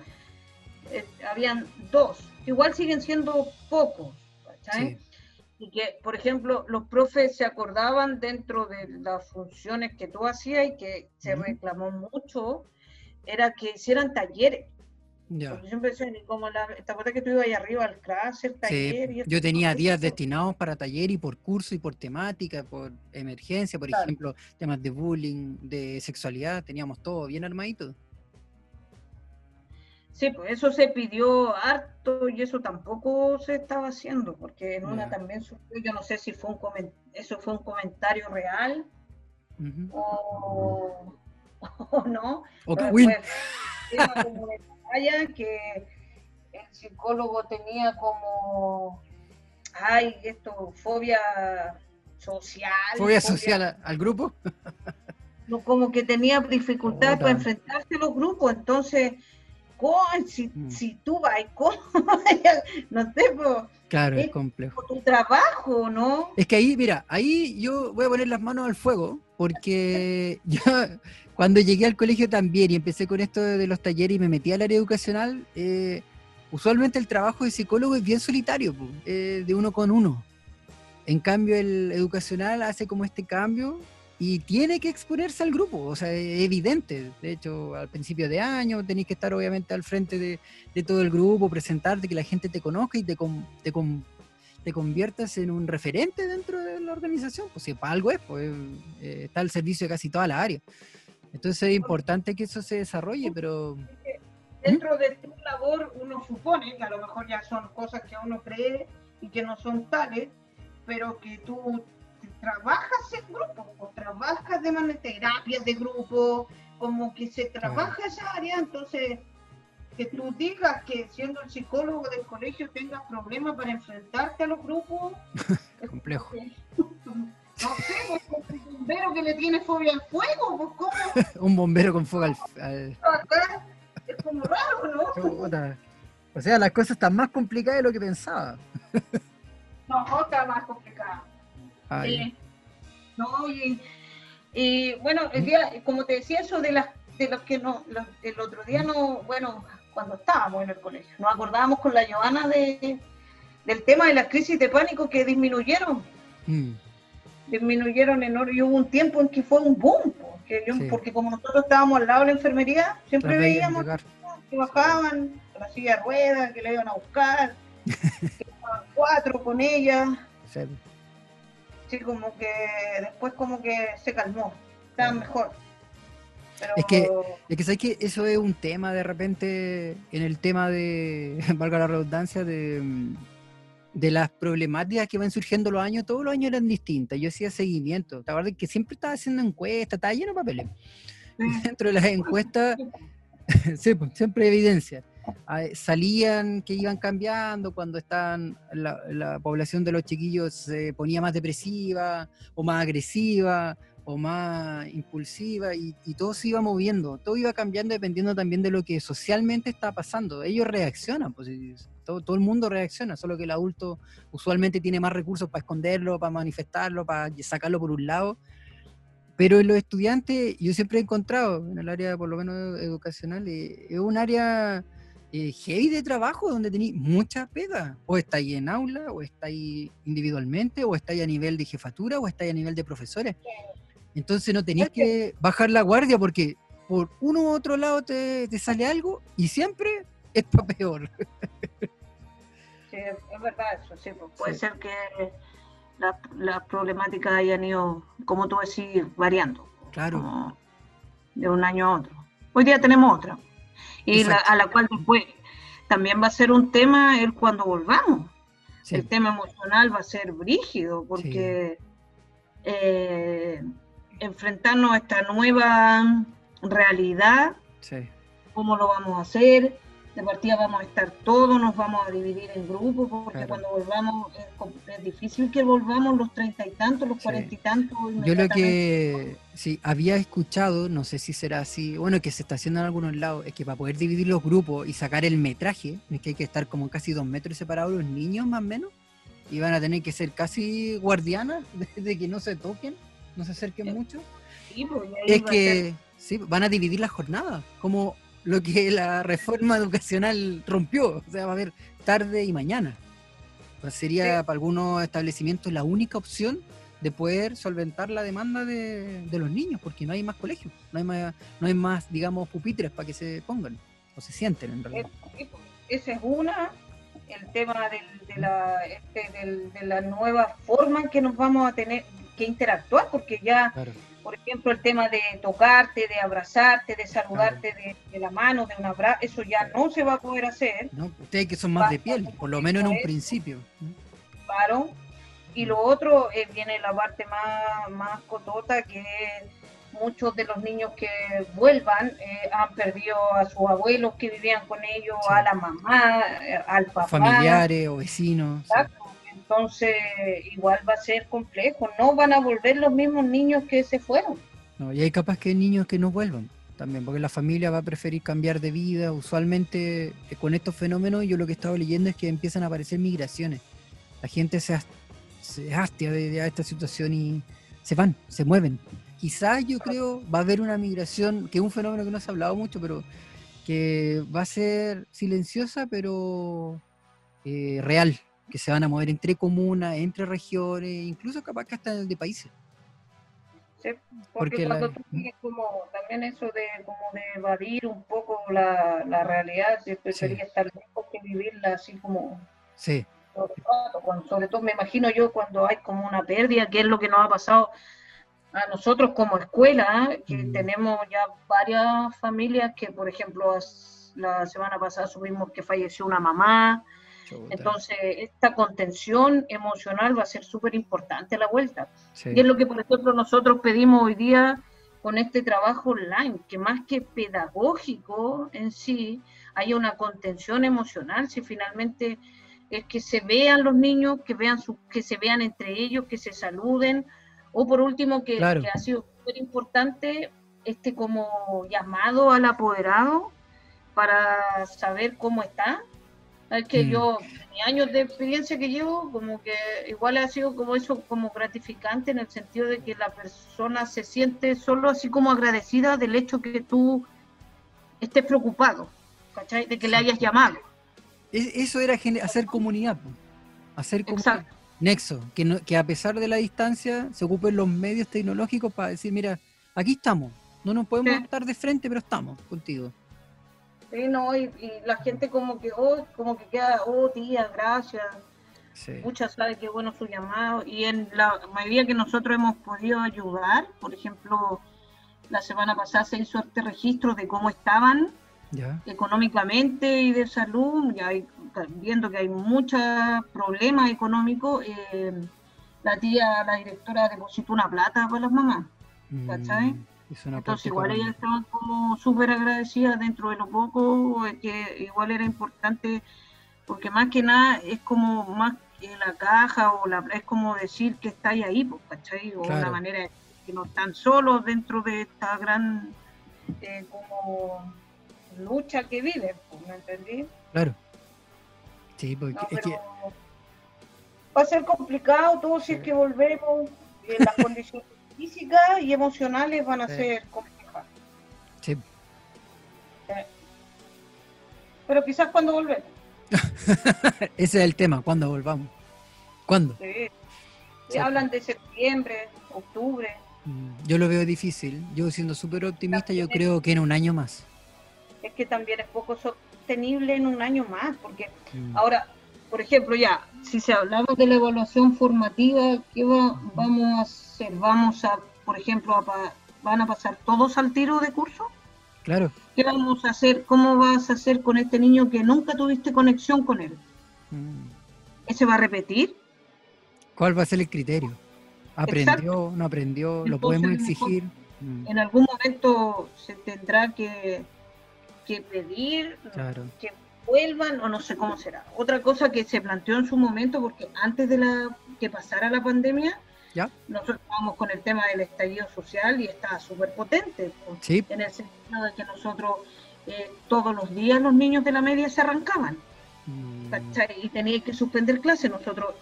eh, habían dos, igual siguen siendo pocos, Y que, por ejemplo, los profes se acordaban dentro de las funciones que tú hacías y que se reclamó mucho, era que hicieran talleres. Yo siempre decía, como la, ¿te acuerdas que tú ibas ahí arriba al clase, taller? yo tenía días destinados para taller y por curso y por temática, por emergencia, por ejemplo, temas de bullying, de sexualidad, teníamos todo bien armadito. Sí, pues eso se pidió harto y eso tampoco se estaba haciendo, porque en una también surgió, yo no sé si fue un eso fue un comentario real o, no. O que que el psicólogo tenía como, ay, esto, fobia social. Fobia, social al grupo. no, como que tenía dificultad para enfrentarse a los grupos, entonces si, mm. si tú vas, ¿cómo? no sé, Claro, es, complejo. Tu trabajo, ¿no? Es que ahí, mira, ahí yo voy a poner las manos al fuego, porque yo cuando llegué al colegio también y empecé con esto de los talleres y me metí al área educacional, eh, usualmente el trabajo de psicólogo es bien solitario, eh, de uno con uno. En cambio, el educacional hace como este cambio y tiene que exponerse al grupo, o sea, es evidente. De hecho, al principio de año tenéis que estar obviamente al frente de, todo el grupo, presentarte, que la gente te conozca y te, te, te conviertas en un referente dentro de la organización. Pues si para algo es, pues eh, está al servicio de casi toda la área. Entonces es importante que eso se desarrolle, pero... Dentro de tu labor uno supone, que a lo mejor ya son cosas que uno cree, y que no son tales, pero que tú trabajas en grupo, o trabajas de manera terapias de grupo, como que se trabaja esa área, entonces que tú digas que siendo el psicólogo del colegio tengas problemas para enfrentarte a los grupos. es complejo. No sé, pues, un bombero que le tiene fobia al fuego, pues ¿cómo? un bombero con fuego al... Es como raro, ¿no? O sea, las cosas están más complicadas de lo que pensaba. no, está más complicada. sí. No, y, bueno, el día, como te decía, eso de las de los que no, el otro día no, bueno, cuando estábamos en el colegio, nos acordábamos con la Joana de, del tema de las crisis de pánico que disminuyeron. Mm disminuyeron enorme y hubo un tiempo en que fue un boom, porque, porque como nosotros estábamos al lado de la enfermería, siempre veíamos que bajaban con la silla de ruedas, que la iban a buscar, que estaban cuatro con ella. Sí. como que después como que se calmó, estaban mejor. Es que, es que sabes que eso es un tema de repente en el tema de, valga la redundancia, de de las problemáticas que van surgiendo los años, todos los años eran distintas. Yo hacía seguimiento. La verdad que siempre estaba haciendo encuestas, estaba lleno de papeles. Dentro de las encuestas, pues, siempre evidencia. Ah, salían que iban cambiando cuando estaban la, población de los chiquillos se ponía más depresiva o más agresiva o más impulsiva y, y, todo se iba moviendo, todo iba cambiando dependiendo también de lo que socialmente está pasando. Ellos reaccionan, pues todo, el mundo reacciona, solo que el adulto usualmente tiene más recursos para esconderlo, para manifestarlo, para sacarlo por un lado. Pero en los estudiantes, yo siempre he encontrado, en el área por lo menos educacional, eh, es un área eh, heavy de trabajo donde tenéis mucha pega. O estáis en aula, o estáis individualmente, o estáis a nivel de jefatura, o estáis a nivel de profesores. Entonces no tenéis que bajar la guardia porque por uno u otro lado te, te sale algo y siempre es para peor. Sí, es verdad eso, sí. Pues puede ser que las problemáticas hayan ido, como tú decís, variando. Claro. De un año a otro. Hoy día tenemos otra. Y a la cual después también va a ser un tema el cuando volvamos. El tema emocional va a ser brígido, porque eh, enfrentarnos a esta nueva realidad, cómo lo vamos a hacer, de partida vamos a estar todos, nos vamos a dividir en grupos, porque cuando volvamos es, difícil que volvamos los treinta y tantos, los cuarenta y tantos. Yo lo que sí había escuchado, no sé si será así, bueno, que se está haciendo en algunos lados, es que para poder dividir los grupos y sacar el metraje, es que hay que estar como casi dos metros separados los niños más o menos, y van a tener que ser casi guardianas de, que no se toquen, no se acerquen mucho. Pues, es que sí, van a dividir la jornada, como lo que la reforma educacional rompió. O sea, va a haber tarde y mañana. sería para algunos establecimientos la única opción de poder solventar la demanda de, los niños, porque no hay más colegios, no hay más, no hay más, digamos, pupitres para que se pongan o se sienten en realidad. Esa es una, el tema de, la, este, de la nueva forma en que nos vamos a tener que interactuar, porque ya por ejemplo, el tema de tocarte, de abrazarte, de saludarte de, la mano, de un abrazo, eso ya no se va a poder hacer. No, ustedes que son más de piel, por lo menos en un principio. Claro. Y lo otro eh, viene la parte más, más cotota, que muchos de los niños que vuelvan eh, han perdido a sus abuelos que vivían con ellos, a la mamá, eh, al papá. Familiares o vecinos. Entonces, igual va a ser complejo. No van a volver los mismos niños que se fueron. No, y hay capaz que hay niños que no vuelvan también, porque la familia va a preferir cambiar de vida. Usualmente, eh, con estos fenómenos, yo lo que he estado leyendo es que empiezan a aparecer migraciones. La gente se, se hastia de, esta situación y se van, se mueven. Quizás yo creo va a haber una migración, que es un fenómeno que no se ha hablado mucho, pero que va a ser silenciosa, pero eh, real que se van a mover entre comunas, entre regiones, incluso capaz que hasta de países. Sí, porque, cuando tú tienes como también eso de como de evadir un poco la, la realidad, si sería estar lejos que vivirla así como sí. sobre todo me imagino yo cuando hay como una pérdida, que es lo que nos ha pasado a nosotros como escuela, que mm. tenemos ya varias familias que, por ejemplo, la semana pasada supimos que falleció una mamá, Entonces, esta contención emocional va a ser súper importante a la vuelta. Y es lo que, por ejemplo, nosotros pedimos hoy día con este trabajo online, que más que pedagógico en sí, haya una contención emocional, si finalmente es que se vean los niños, que vean su, que se vean entre ellos, que se saluden, o por último, que, ha sido súper importante este como llamado al apoderado para saber cómo está. Es que mm. yo, mi años de experiencia que llevo, como que igual ha sido como eso, como gratificante en el sentido de que la persona se siente solo así como agradecida del hecho que tú estés preocupado, ¿cachai? De que le hayas llamado. Eso era hacer comunidad, hacer comunidad. Nexo, que, que a pesar de la distancia se ocupen los medios tecnológicos para decir, mira, aquí estamos, no nos podemos estar de frente, pero estamos contigo. Sí, no, y, la gente como que, oh, como que queda, oh, tía, gracias. Muchas sabe que bueno su llamado. Y en la mayoría que nosotros hemos podido ayudar, por ejemplo, la semana pasada se hizo este registro de cómo estaban económicamente y de salud, ya viendo que hay muchos problemas económicos, eh, la tía, la directora depositó una plata para las mamás, ¿cachai? Entonces igual ellas estaban como súper agradecidas dentro de lo poco, que igual era importante, porque más que nada es como más que la caja o la es como decir que estáis ahí, pues, ¿cachai? O una manera que no están solos dentro de esta gran eh, como lucha que viven, pues, ¿me entendí? Claro. Sí, porque es que... Va a ser complicado todo si es que volvemos. en las condiciones físicas y emocionales van a ser complicadas. Sí. Pero quizás cuando volvemos. Ese es el tema, cuando volvamos. ¿Cuándo? Sí. Hablan de septiembre, octubre. Mm, yo lo veo difícil. Yo siendo súper optimista, yo creo que en un año más. Es que también es poco sostenible en un año más, porque mm. ahora, por ejemplo, ya, si se hablaba de la evaluación formativa, ¿qué vamos a hacer? ¿Vamos a, por ejemplo, a, van a pasar todos al tiro de curso? Claro. ¿Qué vamos a hacer? ¿Cómo vas a hacer con este niño que nunca tuviste conexión con él? Mm. ¿Ese va a repetir? ¿Cuál va a ser el criterio? ¿Aprendió? ¿No aprendió? ¿Lo podemos exigir? Mm. En algún momento se tendrá que que pedir que vuelvan o no sé cómo será. Otra cosa que se planteó en su momento, porque antes de la que pasara la pandemia, ¿Ya? nosotros estábamos con el tema del estallido social y estaba súper potente, en el sentido de que nosotros eh, todos los días los niños de la media se arrancaban. Mm. Y tenía que suspender clases. Nosotros,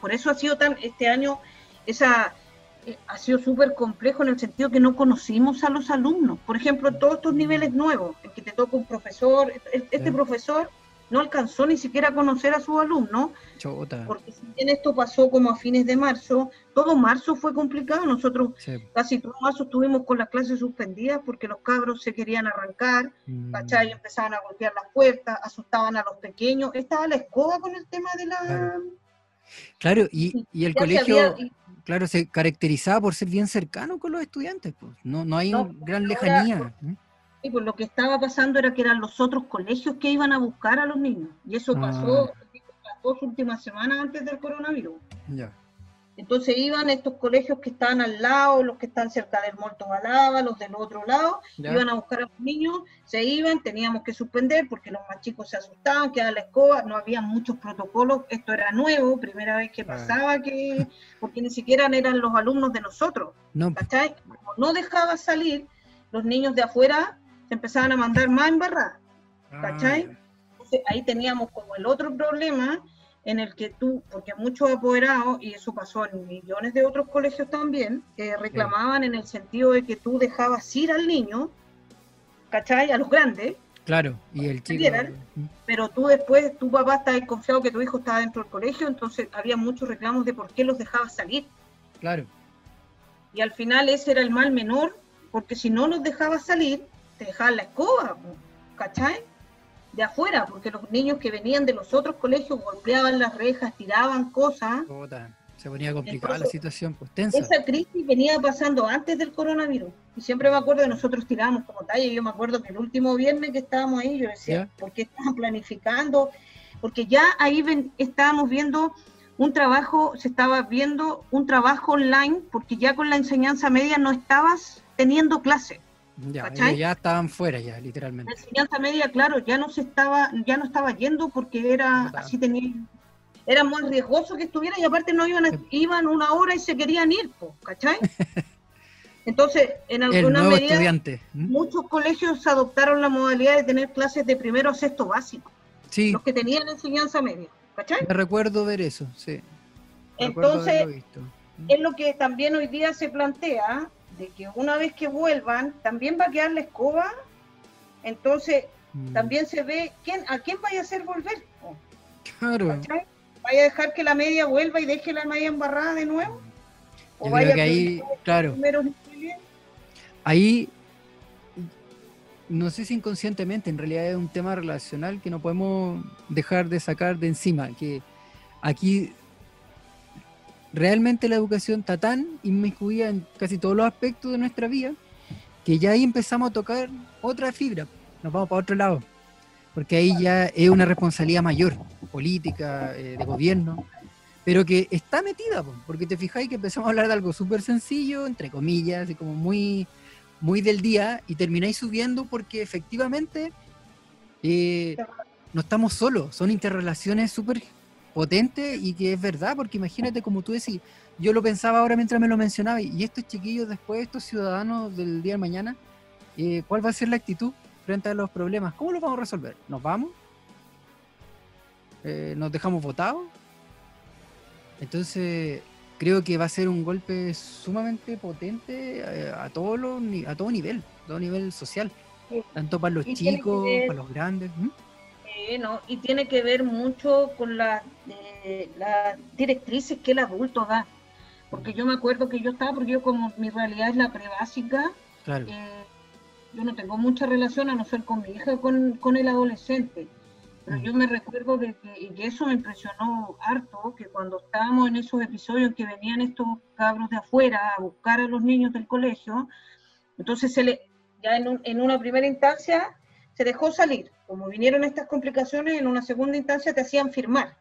por eso ha sido tan, este año, esa eh, ha sido súper complejo en el sentido que no conocimos a los alumnos. Por ejemplo, todos estos niveles nuevos, el que te toca un profesor, este profesor no alcanzó ni siquiera a conocer a sus alumnos, porque si bien esto pasó como a fines de marzo, todo marzo fue complicado, nosotros casi todo marzo estuvimos con las clases suspendidas porque los cabros se querían arrancar, mm. ¿cachai? Empezaban a golpear las puertas, asustaban a los pequeños, estaba la escoba con el tema de la... Claro, y, el colegio claro, se caracterizaba por ser bien cercano con los estudiantes, pues. no, no hay una gran lejanía. Sí, pues lo que estaba pasando era que eran los otros colegios que iban a buscar a los niños, y eso pasó ah. las dos últimas semanas antes del coronavirus. Ya. Entonces iban estos colegios que estaban al lado, los que están cerca del Molto Balaba, los del otro lado, iban a buscar a los niños, se iban, teníamos que suspender porque los más chicos se asustaban, quedaba la escoba, no había muchos protocolos, esto era nuevo, primera vez que pasaba que, porque ni siquiera eran los alumnos de nosotros, no. ¿cachai? no dejaba salir, los niños de afuera empezaban a mandar más en barra, ¿cachai? Ah, Entonces, ahí teníamos como el otro problema, en el que tú, porque muchos apoderados, y eso pasó en millones de otros colegios también, que reclamaban en el sentido de que tú dejabas ir al niño, ¿cachai? A los grandes. Claro, y el chico. pero tú después, tu papá estaba confiado que tu hijo estaba dentro del colegio, entonces había muchos reclamos de por qué los dejabas salir. Claro. Y al final ese era el mal menor, porque si no los dejabas salir, te dejaban la escoba, ¿cachai? de afuera, porque los niños que venían de los otros colegios golpeaban las rejas, tiraban cosas. se ponía complicada la situación, pues tensa. Esa crisis venía pasando antes del coronavirus. Y siempre me acuerdo que nosotros tirábamos como talla. Yo me acuerdo que el último viernes que estábamos ahí, yo decía, ¿por qué estaban planificando? porque ya ahí estábamos viendo un trabajo, se estaba viendo un trabajo online, porque ya con la enseñanza media no estabas teniendo clase. Ya, ya estaban fuera ya, literalmente. La enseñanza media, claro, ya no se estaba, ya no estaba yendo porque era así tenía, era muy riesgoso que estuvieran y aparte no iban, iban una hora y se querían ir, ¿cachai? Entonces, en alguna medida, muchos colegios adoptaron la modalidad de tener clases de primero a sexto básico. Sí. Los que tenían enseñanza media. ¿Cachai? Me recuerdo ver eso, sí. Entonces, es lo que también hoy día se plantea, de que una vez que vuelvan, también va a quedar la escoba, entonces mm. también se ve quién, a quién vaya a hacer volver. Claro. ¿Vaya a dejar que la media vuelva y deje la media embarrada de nuevo? ¿O vaya que ahí, claro. Ahí no sé si inconscientemente, en realidad es un tema relacional que no podemos dejar de sacar de encima, que aquí realmente la educación está tan inmiscuida en casi todos los aspectos de nuestra vida, que ya ahí empezamos a tocar otra fibra, nos vamos para otro lado, porque ahí ya es una responsabilidad mayor, política, eh, de gobierno, pero que está metida, porque te fijáis que empezamos a hablar de algo súper sencillo, entre comillas, y como muy muy del día y termináis subiendo porque efectivamente eh, no estamos solos, son interrelaciones súper potentes y que es verdad, porque imagínate como tú decís, yo lo pensaba ahora mientras me lo mencionaba, y estos chiquillos después, estos ciudadanos del día de mañana, eh, ¿cuál va a ser la actitud frente a los problemas? ¿Cómo los vamos a resolver? ¿Nos vamos? Eh, ¿Nos dejamos votados? Entonces, creo que va a ser un golpe sumamente potente eh, a, todo lo, a todo nivel, a todo nivel social, tanto para los chicos, para los grandes. No, y tiene que ver mucho con la, eh, las directrices que el adulto da. Porque yo me acuerdo que yo estaba, porque yo como mi realidad es la prebásica, eh, yo no tengo mucha relación a no ser con mi hija, con, con el adolescente. Pero yo me recuerdo de que, y eso me impresionó harto, que cuando estábamos en esos episodios que venían estos cabros de afuera a buscar a los niños del colegio, entonces se le, ya en, en una primera instancia se dejó salir. Como vinieron estas complicaciones, en una segunda instancia te hacían firmar.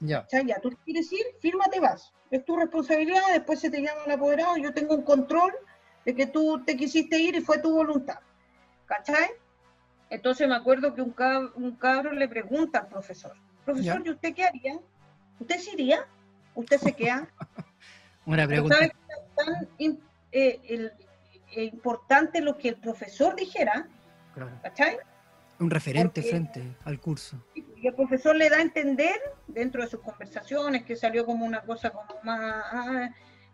Ya. ya, tú quieres ir, fírmate, vas. Es tu responsabilidad, después se te llama el apoderado, yo tengo un control de que tú te quisiste ir y fue tu voluntad. ¿Cachai? Entonces me acuerdo que un, cabro, le pregunta al profesor, profesor, ¿y usted qué haría? ¿Usted se iría? ¿Usted se queda? Una pregunta. ¿Sabe que tan eh, eh, importante lo que el profesor dijera? ¿Cachai? Un referente frente al curso. Y el profesor le da a entender, dentro de sus conversaciones, que salió como una cosa como más... Ah,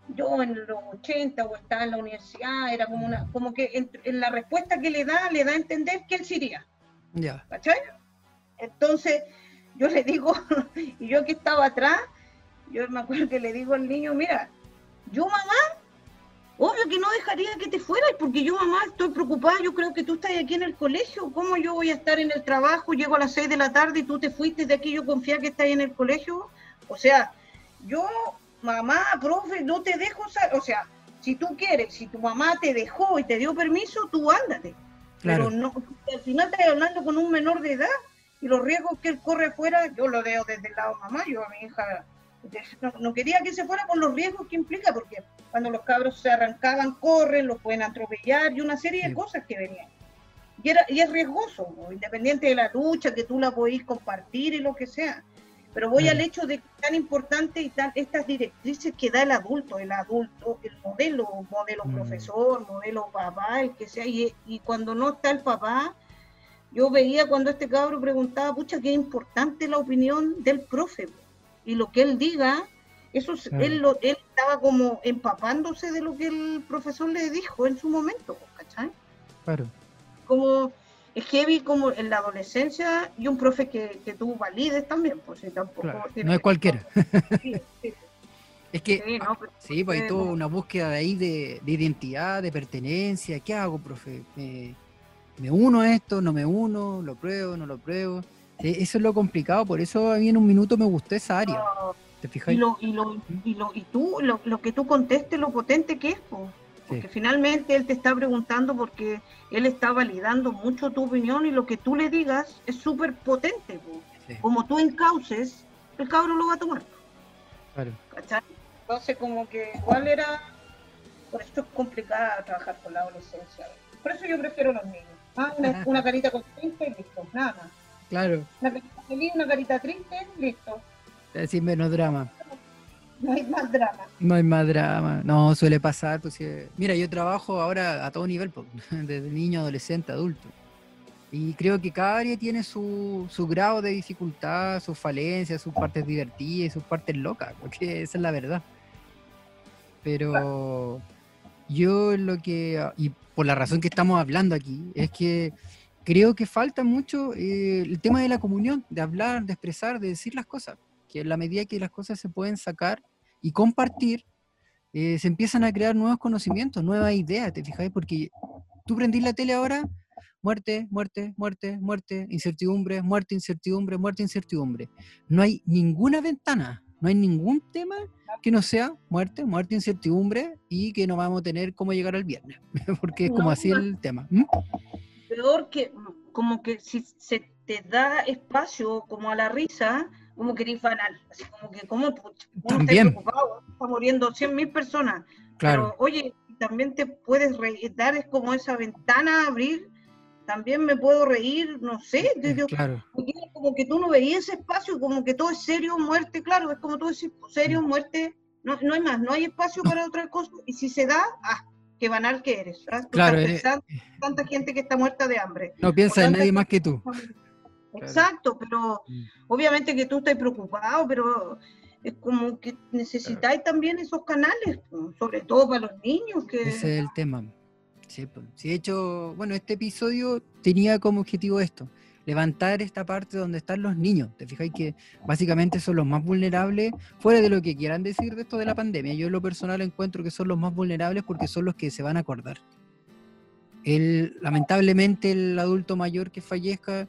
yo en los 80 o estaba en la universidad, era como una, como que en, la respuesta que le da, le da a entender que él se iría. Ya. ¿Cachai? Entonces, yo le digo, y yo que estaba atrás, yo me acuerdo que le digo al niño, mira, yo mamá, obvio que no dejaría que te fueras, porque yo mamá estoy preocupada, yo creo que tú estás aquí en el colegio, ¿cómo yo voy a estar en el trabajo? Llego a las 6 de la tarde y tú te fuiste de aquí, yo confía que estás en el colegio. O sea, yo mamá, profe, no te dejo, o sea, si tú quieres, si tu mamá te dejó y te dio permiso, tú ándate. Pero no, al final estás hablando con un menor de edad y los riesgos que él corre afuera, yo lo veo desde el lado mamá, yo a mi hija no, quería que se fuera por los riesgos que implica, porque cuando los cabros se arrancaban, corren, los pueden atropellar y una serie de cosas que venían. Y, era, y es riesgoso, independiente de la lucha, que tú la podéis compartir y lo que sea. Pero voy al hecho de que tan importante y tan estas directrices que da el adulto, el adulto, el modelo, modelo mm. profesor, modelo papá, el que sea, y, cuando no está el papá, yo veía cuando este cabro preguntaba, pucha, qué importante la opinión del profe, y lo que él diga, eso él, lo, él estaba como empapándose de lo que el profesor le dijo en su momento, ¿cachai? Claro. Como es heavy como en la adolescencia y un profe que, que tú valides también, pues tampoco... no es cualquiera. es que, sí, pues hay toda una búsqueda de ahí de, identidad, de pertenencia. ¿Qué hago, profe? ¿Me, uno a esto? ¿No me uno? ¿Lo pruebo? ¿No lo pruebo? E, eso es lo complicado, por eso a mí en un minuto me gustó esa área. ¿Te fijas? Y, lo, y, lo, y, lo, y tú, lo, lo que tú contestes, lo potente que es. Porque finalmente él te está preguntando porque él está validando mucho tu opinión y lo que tú le digas es súper potente. como tú encauces, el cabro lo va a tomar. Claro. ¿Cachai? Entonces, como que igual era. Por esto es complicado trabajar con la adolescencia. Por eso yo prefiero los niños. Ah, una, una carita contenta y listo, nada más. Claro. Una carita feliz, una carita triste, listo. Decir menos drama. No hay más drama. No hay más drama. No, suele pasar. Pues, sí. Mira, yo trabajo ahora a todo nivel, pues, desde niño, adolescente, adulto. Y creo que cada área tiene su, su grado de dificultad, sus falencias, sus partes divertidas y sus partes locas, porque esa es la verdad. Pero yo lo que, y por la razón que estamos hablando aquí, es que creo que falta mucho eh, el tema de la comunión, de hablar, de expresar, de decir las cosas. Que en la medida que las cosas se pueden sacar y compartir, eh, se empiezan a crear nuevos conocimientos, nuevas ideas, ¿te fijáis? Porque tú prendís la tele ahora, muerte, muerte, muerte, muerte, incertidumbre, muerte, incertidumbre, muerte, incertidumbre. No hay ninguna ventana, no hay ningún tema que no sea muerte, muerte, incertidumbre y que no vamos a tener cómo llegar al viernes, porque es como así el tema. ¿Mm? Peor que, como que si se te da espacio como a la risa, como que eres banal. Así como que, como uno está También. preocupado, está muriendo 100.000 personas. Claro, Pero, oye, también te puedes reír, dar es como esa ventana, abrir, también me puedo reír, no sé, yo, eh, yo- claro, como que tú no veías ese espacio, como que todo es serio, muerte, claro, es como tú decís, serio, Mm. muerte, no, no hay más, no hay espacio para otra cosa, y si se da, ah, qué banal que eres, ¿ah? Tú Claro, eres- pensando en tanta gente que está muerta de hambre. no piensa en nadie más que tú. Exacto, pero Mm. obviamente que tú estás preocupado, pero es como que necesitáis también esos canales, sobre todo para los niños, que Ese es el tema. Sí. Sí, de hecho, bueno, este episodio tenía como objetivo esto, levantar esta parte donde están los niños. Te fijáis que básicamente son los más vulnerables, fuera de lo que quieran decir de esto de la pandemia. Yo en lo personal encuentro que son los más vulnerables porque son los que se van a acordar. El, lamentablemente el adulto mayor que fallezca,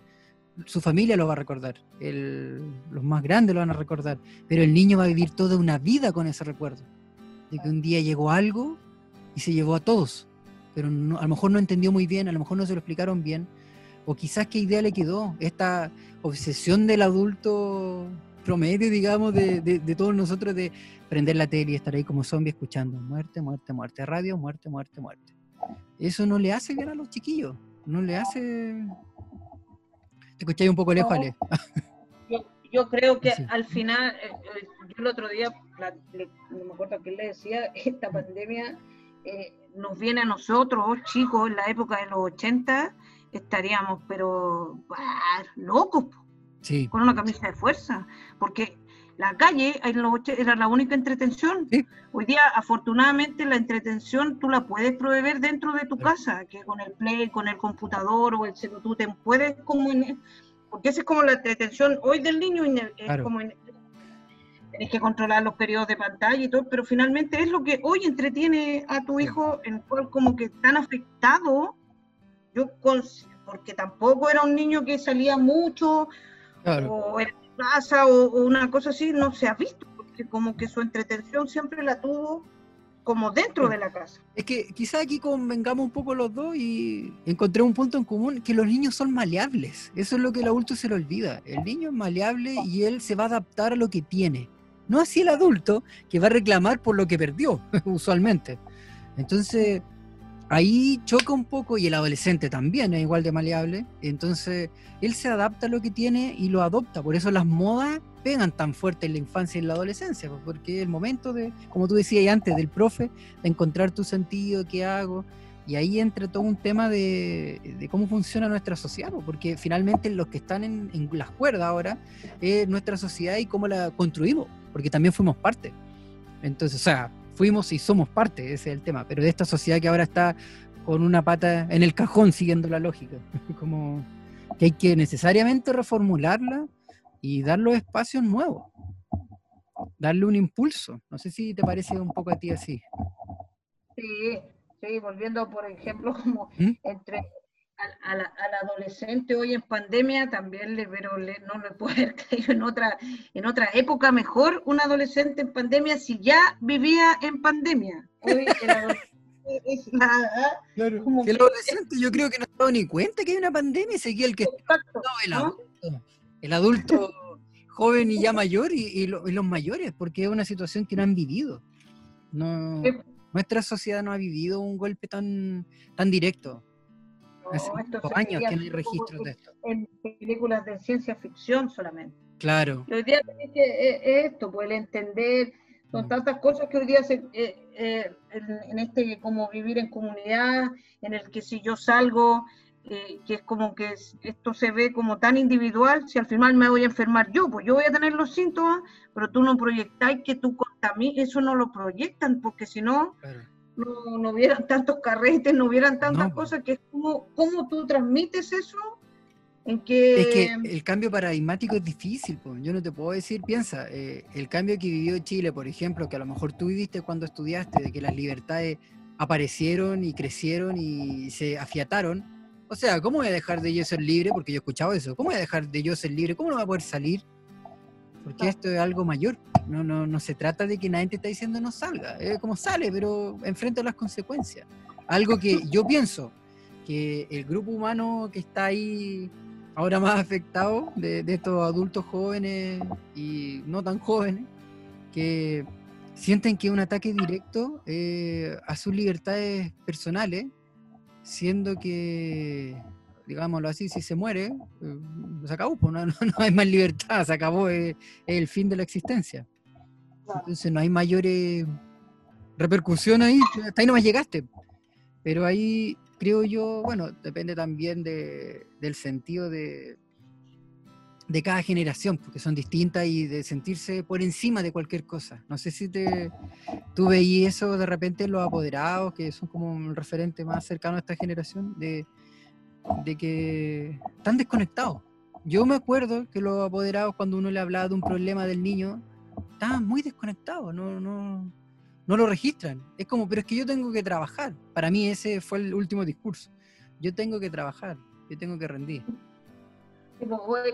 su familia lo va a recordar, el- los más grandes lo van a recordar, pero el niño va a vivir toda una vida con ese recuerdo, de que un día llegó algo y se llevó a todos, pero no- a lo mejor no entendió muy bien, a lo mejor no se lo explicaron bien, o quizás qué idea le quedó, esta obsesión del adulto promedio, digamos, de, de- de todos nosotros de prender la tele y estar ahí como zombie escuchando muerte, muerte, muerte, radio, muerte, muerte, muerte. Eso no le hace bien a los chiquillos, no le hace... Te escucháis un poco lejos. Ale. yo, yo creo que Sí. al final, eh, eh, yo el otro día, no me acuerdo quién le decía, esta pandemia eh, nos viene a nosotros, chicos, en la época de los 80, estaríamos, pero ah, locos, Sí, con una camisa de fuerza, porque la calle en los 80 era la única entretención. Sí. Hoy día, afortunadamente, la entretención tú la puedes proveer dentro de tu Sí. casa, que con el play, con el computador o el celular, tú te puedes como en- porque esa es como la entretención hoy del niño, es Claro. como en- tenés que controlar los periodos de pantalla y todo, pero finalmente es lo que hoy entretiene a tu hijo, en el cual como que tan afectado, yo porque tampoco era un niño que salía mucho, claro. o en casa o, o una cosa así, no se ha visto, porque como que su entretención siempre la tuvo como dentro de la casa. Es que quizá aquí convengamos un poco los dos y encontré un punto en común, que los niños son maleables. Eso es lo que el adulto se le olvida. El niño es maleable y él se va a adaptar a lo que tiene. No así el adulto, que va a reclamar por lo que perdió, usualmente. Entonces, ahí choca un poco, y el adolescente también es igual de maleable. Entonces, él se adapta a lo que tiene y lo adopta. Por eso las modas pegan tan fuerte en la infancia y en la adolescencia, pues, porque el momento de, como tú decías antes, del profe, de encontrar tu sentido, qué hago. Y ahí entra todo un tema de, de cómo funciona nuestra sociedad, pues, porque finalmente los que están en, en las cuerdas ahora es nuestra sociedad y cómo la construimos, porque también fuimos parte. Entonces, o sea, fuimos y somos parte, ese es el tema, pero de esta sociedad que ahora está con una pata en el cajón siguiendo la lógica, como que hay que necesariamente reformularla y darle espacios nuevos, darle un impulso. No sé si te parece un poco a ti así. Sí, sí, volviendo por ejemplo como ¿Mm? entre al, al- al adolescente hoy en pandemia también le pero le- no le puede haber caído en otra en otra época mejor un adolescente en pandemia si ya vivía en pandemia. Hoy el adolescente es la Claro. Como Que el que- adolescente yo creo que no se ha dado ni cuenta que hay una pandemia y seguía el que exacto, estaba velado. el adulto joven y ya mayor y, los mayores, porque es una situación que no han vivido. No, nuestra sociedad no ha vivido un golpe tan, tan directo. Hace años que no hay registros de esto. En películas de ciencia ficción solamente. Claro. hoy día es esto, pues el entender, son mm. tantas cosas que hoy día se, eh, eh, en, este como vivir en comunidad, en el que si yo salgo, eh, que es como que esto se ve como tan individual, si al final me voy a enfermar yo, pues yo voy a tener los síntomas, pero tú no proyectáis que tú contaminas, eso no lo proyectan, porque si no, no, no hubieran tantos carretes, no hubieran tantas pues. cosas, que es como, ¿cómo tú transmites eso? En que... Es que el cambio paradigmático es difícil, pues. yo no te puedo decir, piensa, eh, el cambio que vivió Chile, por ejemplo, que a lo mejor tú viviste cuando estudiaste, de que las libertades aparecieron y crecieron y se afiataron, o sea, ¿cómo voy a dejar de yo ser libre? Porque yo he escuchado eso. ¿Cómo voy a dejar de yo ser libre? ¿Cómo no va a poder salir? Porque esto es algo mayor. No, no, no se trata de que nadie te está diciendo no salga. Es como sale, pero enfrenta las consecuencias. Algo que yo pienso que el grupo humano que está ahí ahora más afectado de, estos adultos jóvenes y no tan jóvenes, que sienten que un ataque directo eh, a sus libertades personales siendo que, digámoslo así, si se muere, eh, se acabó, pues, no, hay más libertad, se acabó es, el fin de la existencia. Entonces no hay mayores repercusiones ahí, hasta ahí no más llegaste. Pero ahí creo yo, bueno, depende también de, del sentido de, de cada generación, porque son distintas y de sentirse por encima de cualquier cosa. No sé si te, tú veías eso de repente en los apoderados, que son como un referente más cercano a esta generación, de, de que están desconectados. Yo me acuerdo que los apoderados, cuando uno le hablaba de un problema del niño, estaban muy desconectados, no, no, no lo registran. Es como, pero es que yo tengo que trabajar. Para mí ese fue el último discurso. Yo tengo que trabajar, yo tengo que rendir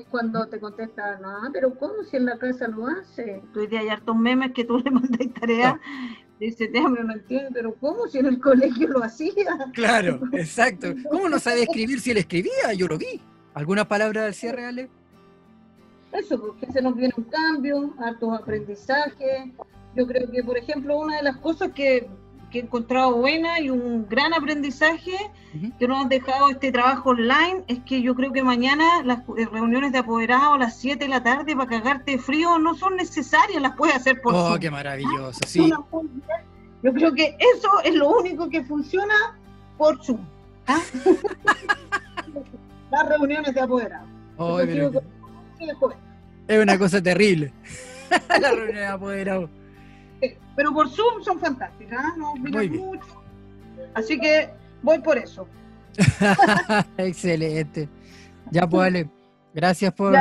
cuando te contestan, ah, pero ¿cómo si en la casa lo hace? Tú día hay hartos memes que tú le mandas tarea. Dice, déjame, no entiendo, pero ¿cómo si en el colegio lo hacía? Claro, exacto. ¿Cómo no sabe escribir si él escribía? Yo lo vi. ¿Alguna palabra del cierre, Ale? Eso, porque se nos viene un cambio, hartos aprendizajes. Yo creo que, por ejemplo, una de las cosas que que he encontrado buena y un gran aprendizaje que nos han dejado este trabajo online es que yo creo que mañana las eh, reuniones de apoderados a las 7 de la tarde para cagarte frío no son necesarias, las puedes hacer por Oh, qué maravilloso, sí. Yo creo que eso es lo único que funciona por Zoom. ¿ah? las reuniones de apoderados. Es una cosa terrible. las reuniones de apoderados pero por Zoom son fantásticas, ¿ah? no mucho. Así que voy por eso. Excelente. Ya, pues, gracias por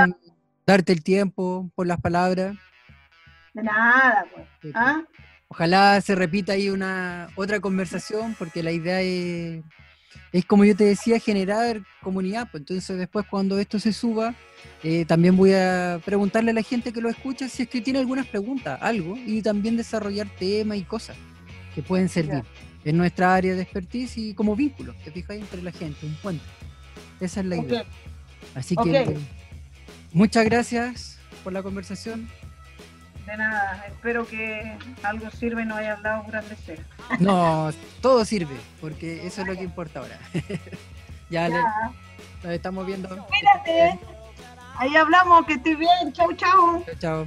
darte el tiempo, por las palabras. De nada, pues. ¿ah? Ojalá se repita ahí una otra conversación, porque la idea es es como yo te decía, generar comunidad. Pues entonces después cuando esto se suba, eh, también voy a preguntarle a la gente que lo escucha si es que tiene algunas preguntas, algo, y también desarrollar temas y cosas que pueden servir en nuestra área de expertise y como vínculo, te fijas entre la gente, un puente. Esa es la idea. Así que muchas gracias por la conversación. De nada, espero que algo sirva y no hayas dado puras deseos. No, todo sirve, porque eso es lo que importa ahora. ya, ya. Le, nos estamos viendo. Cuídate. Ahí hablamos, que estés bien. Chau, chau. Chau, chau.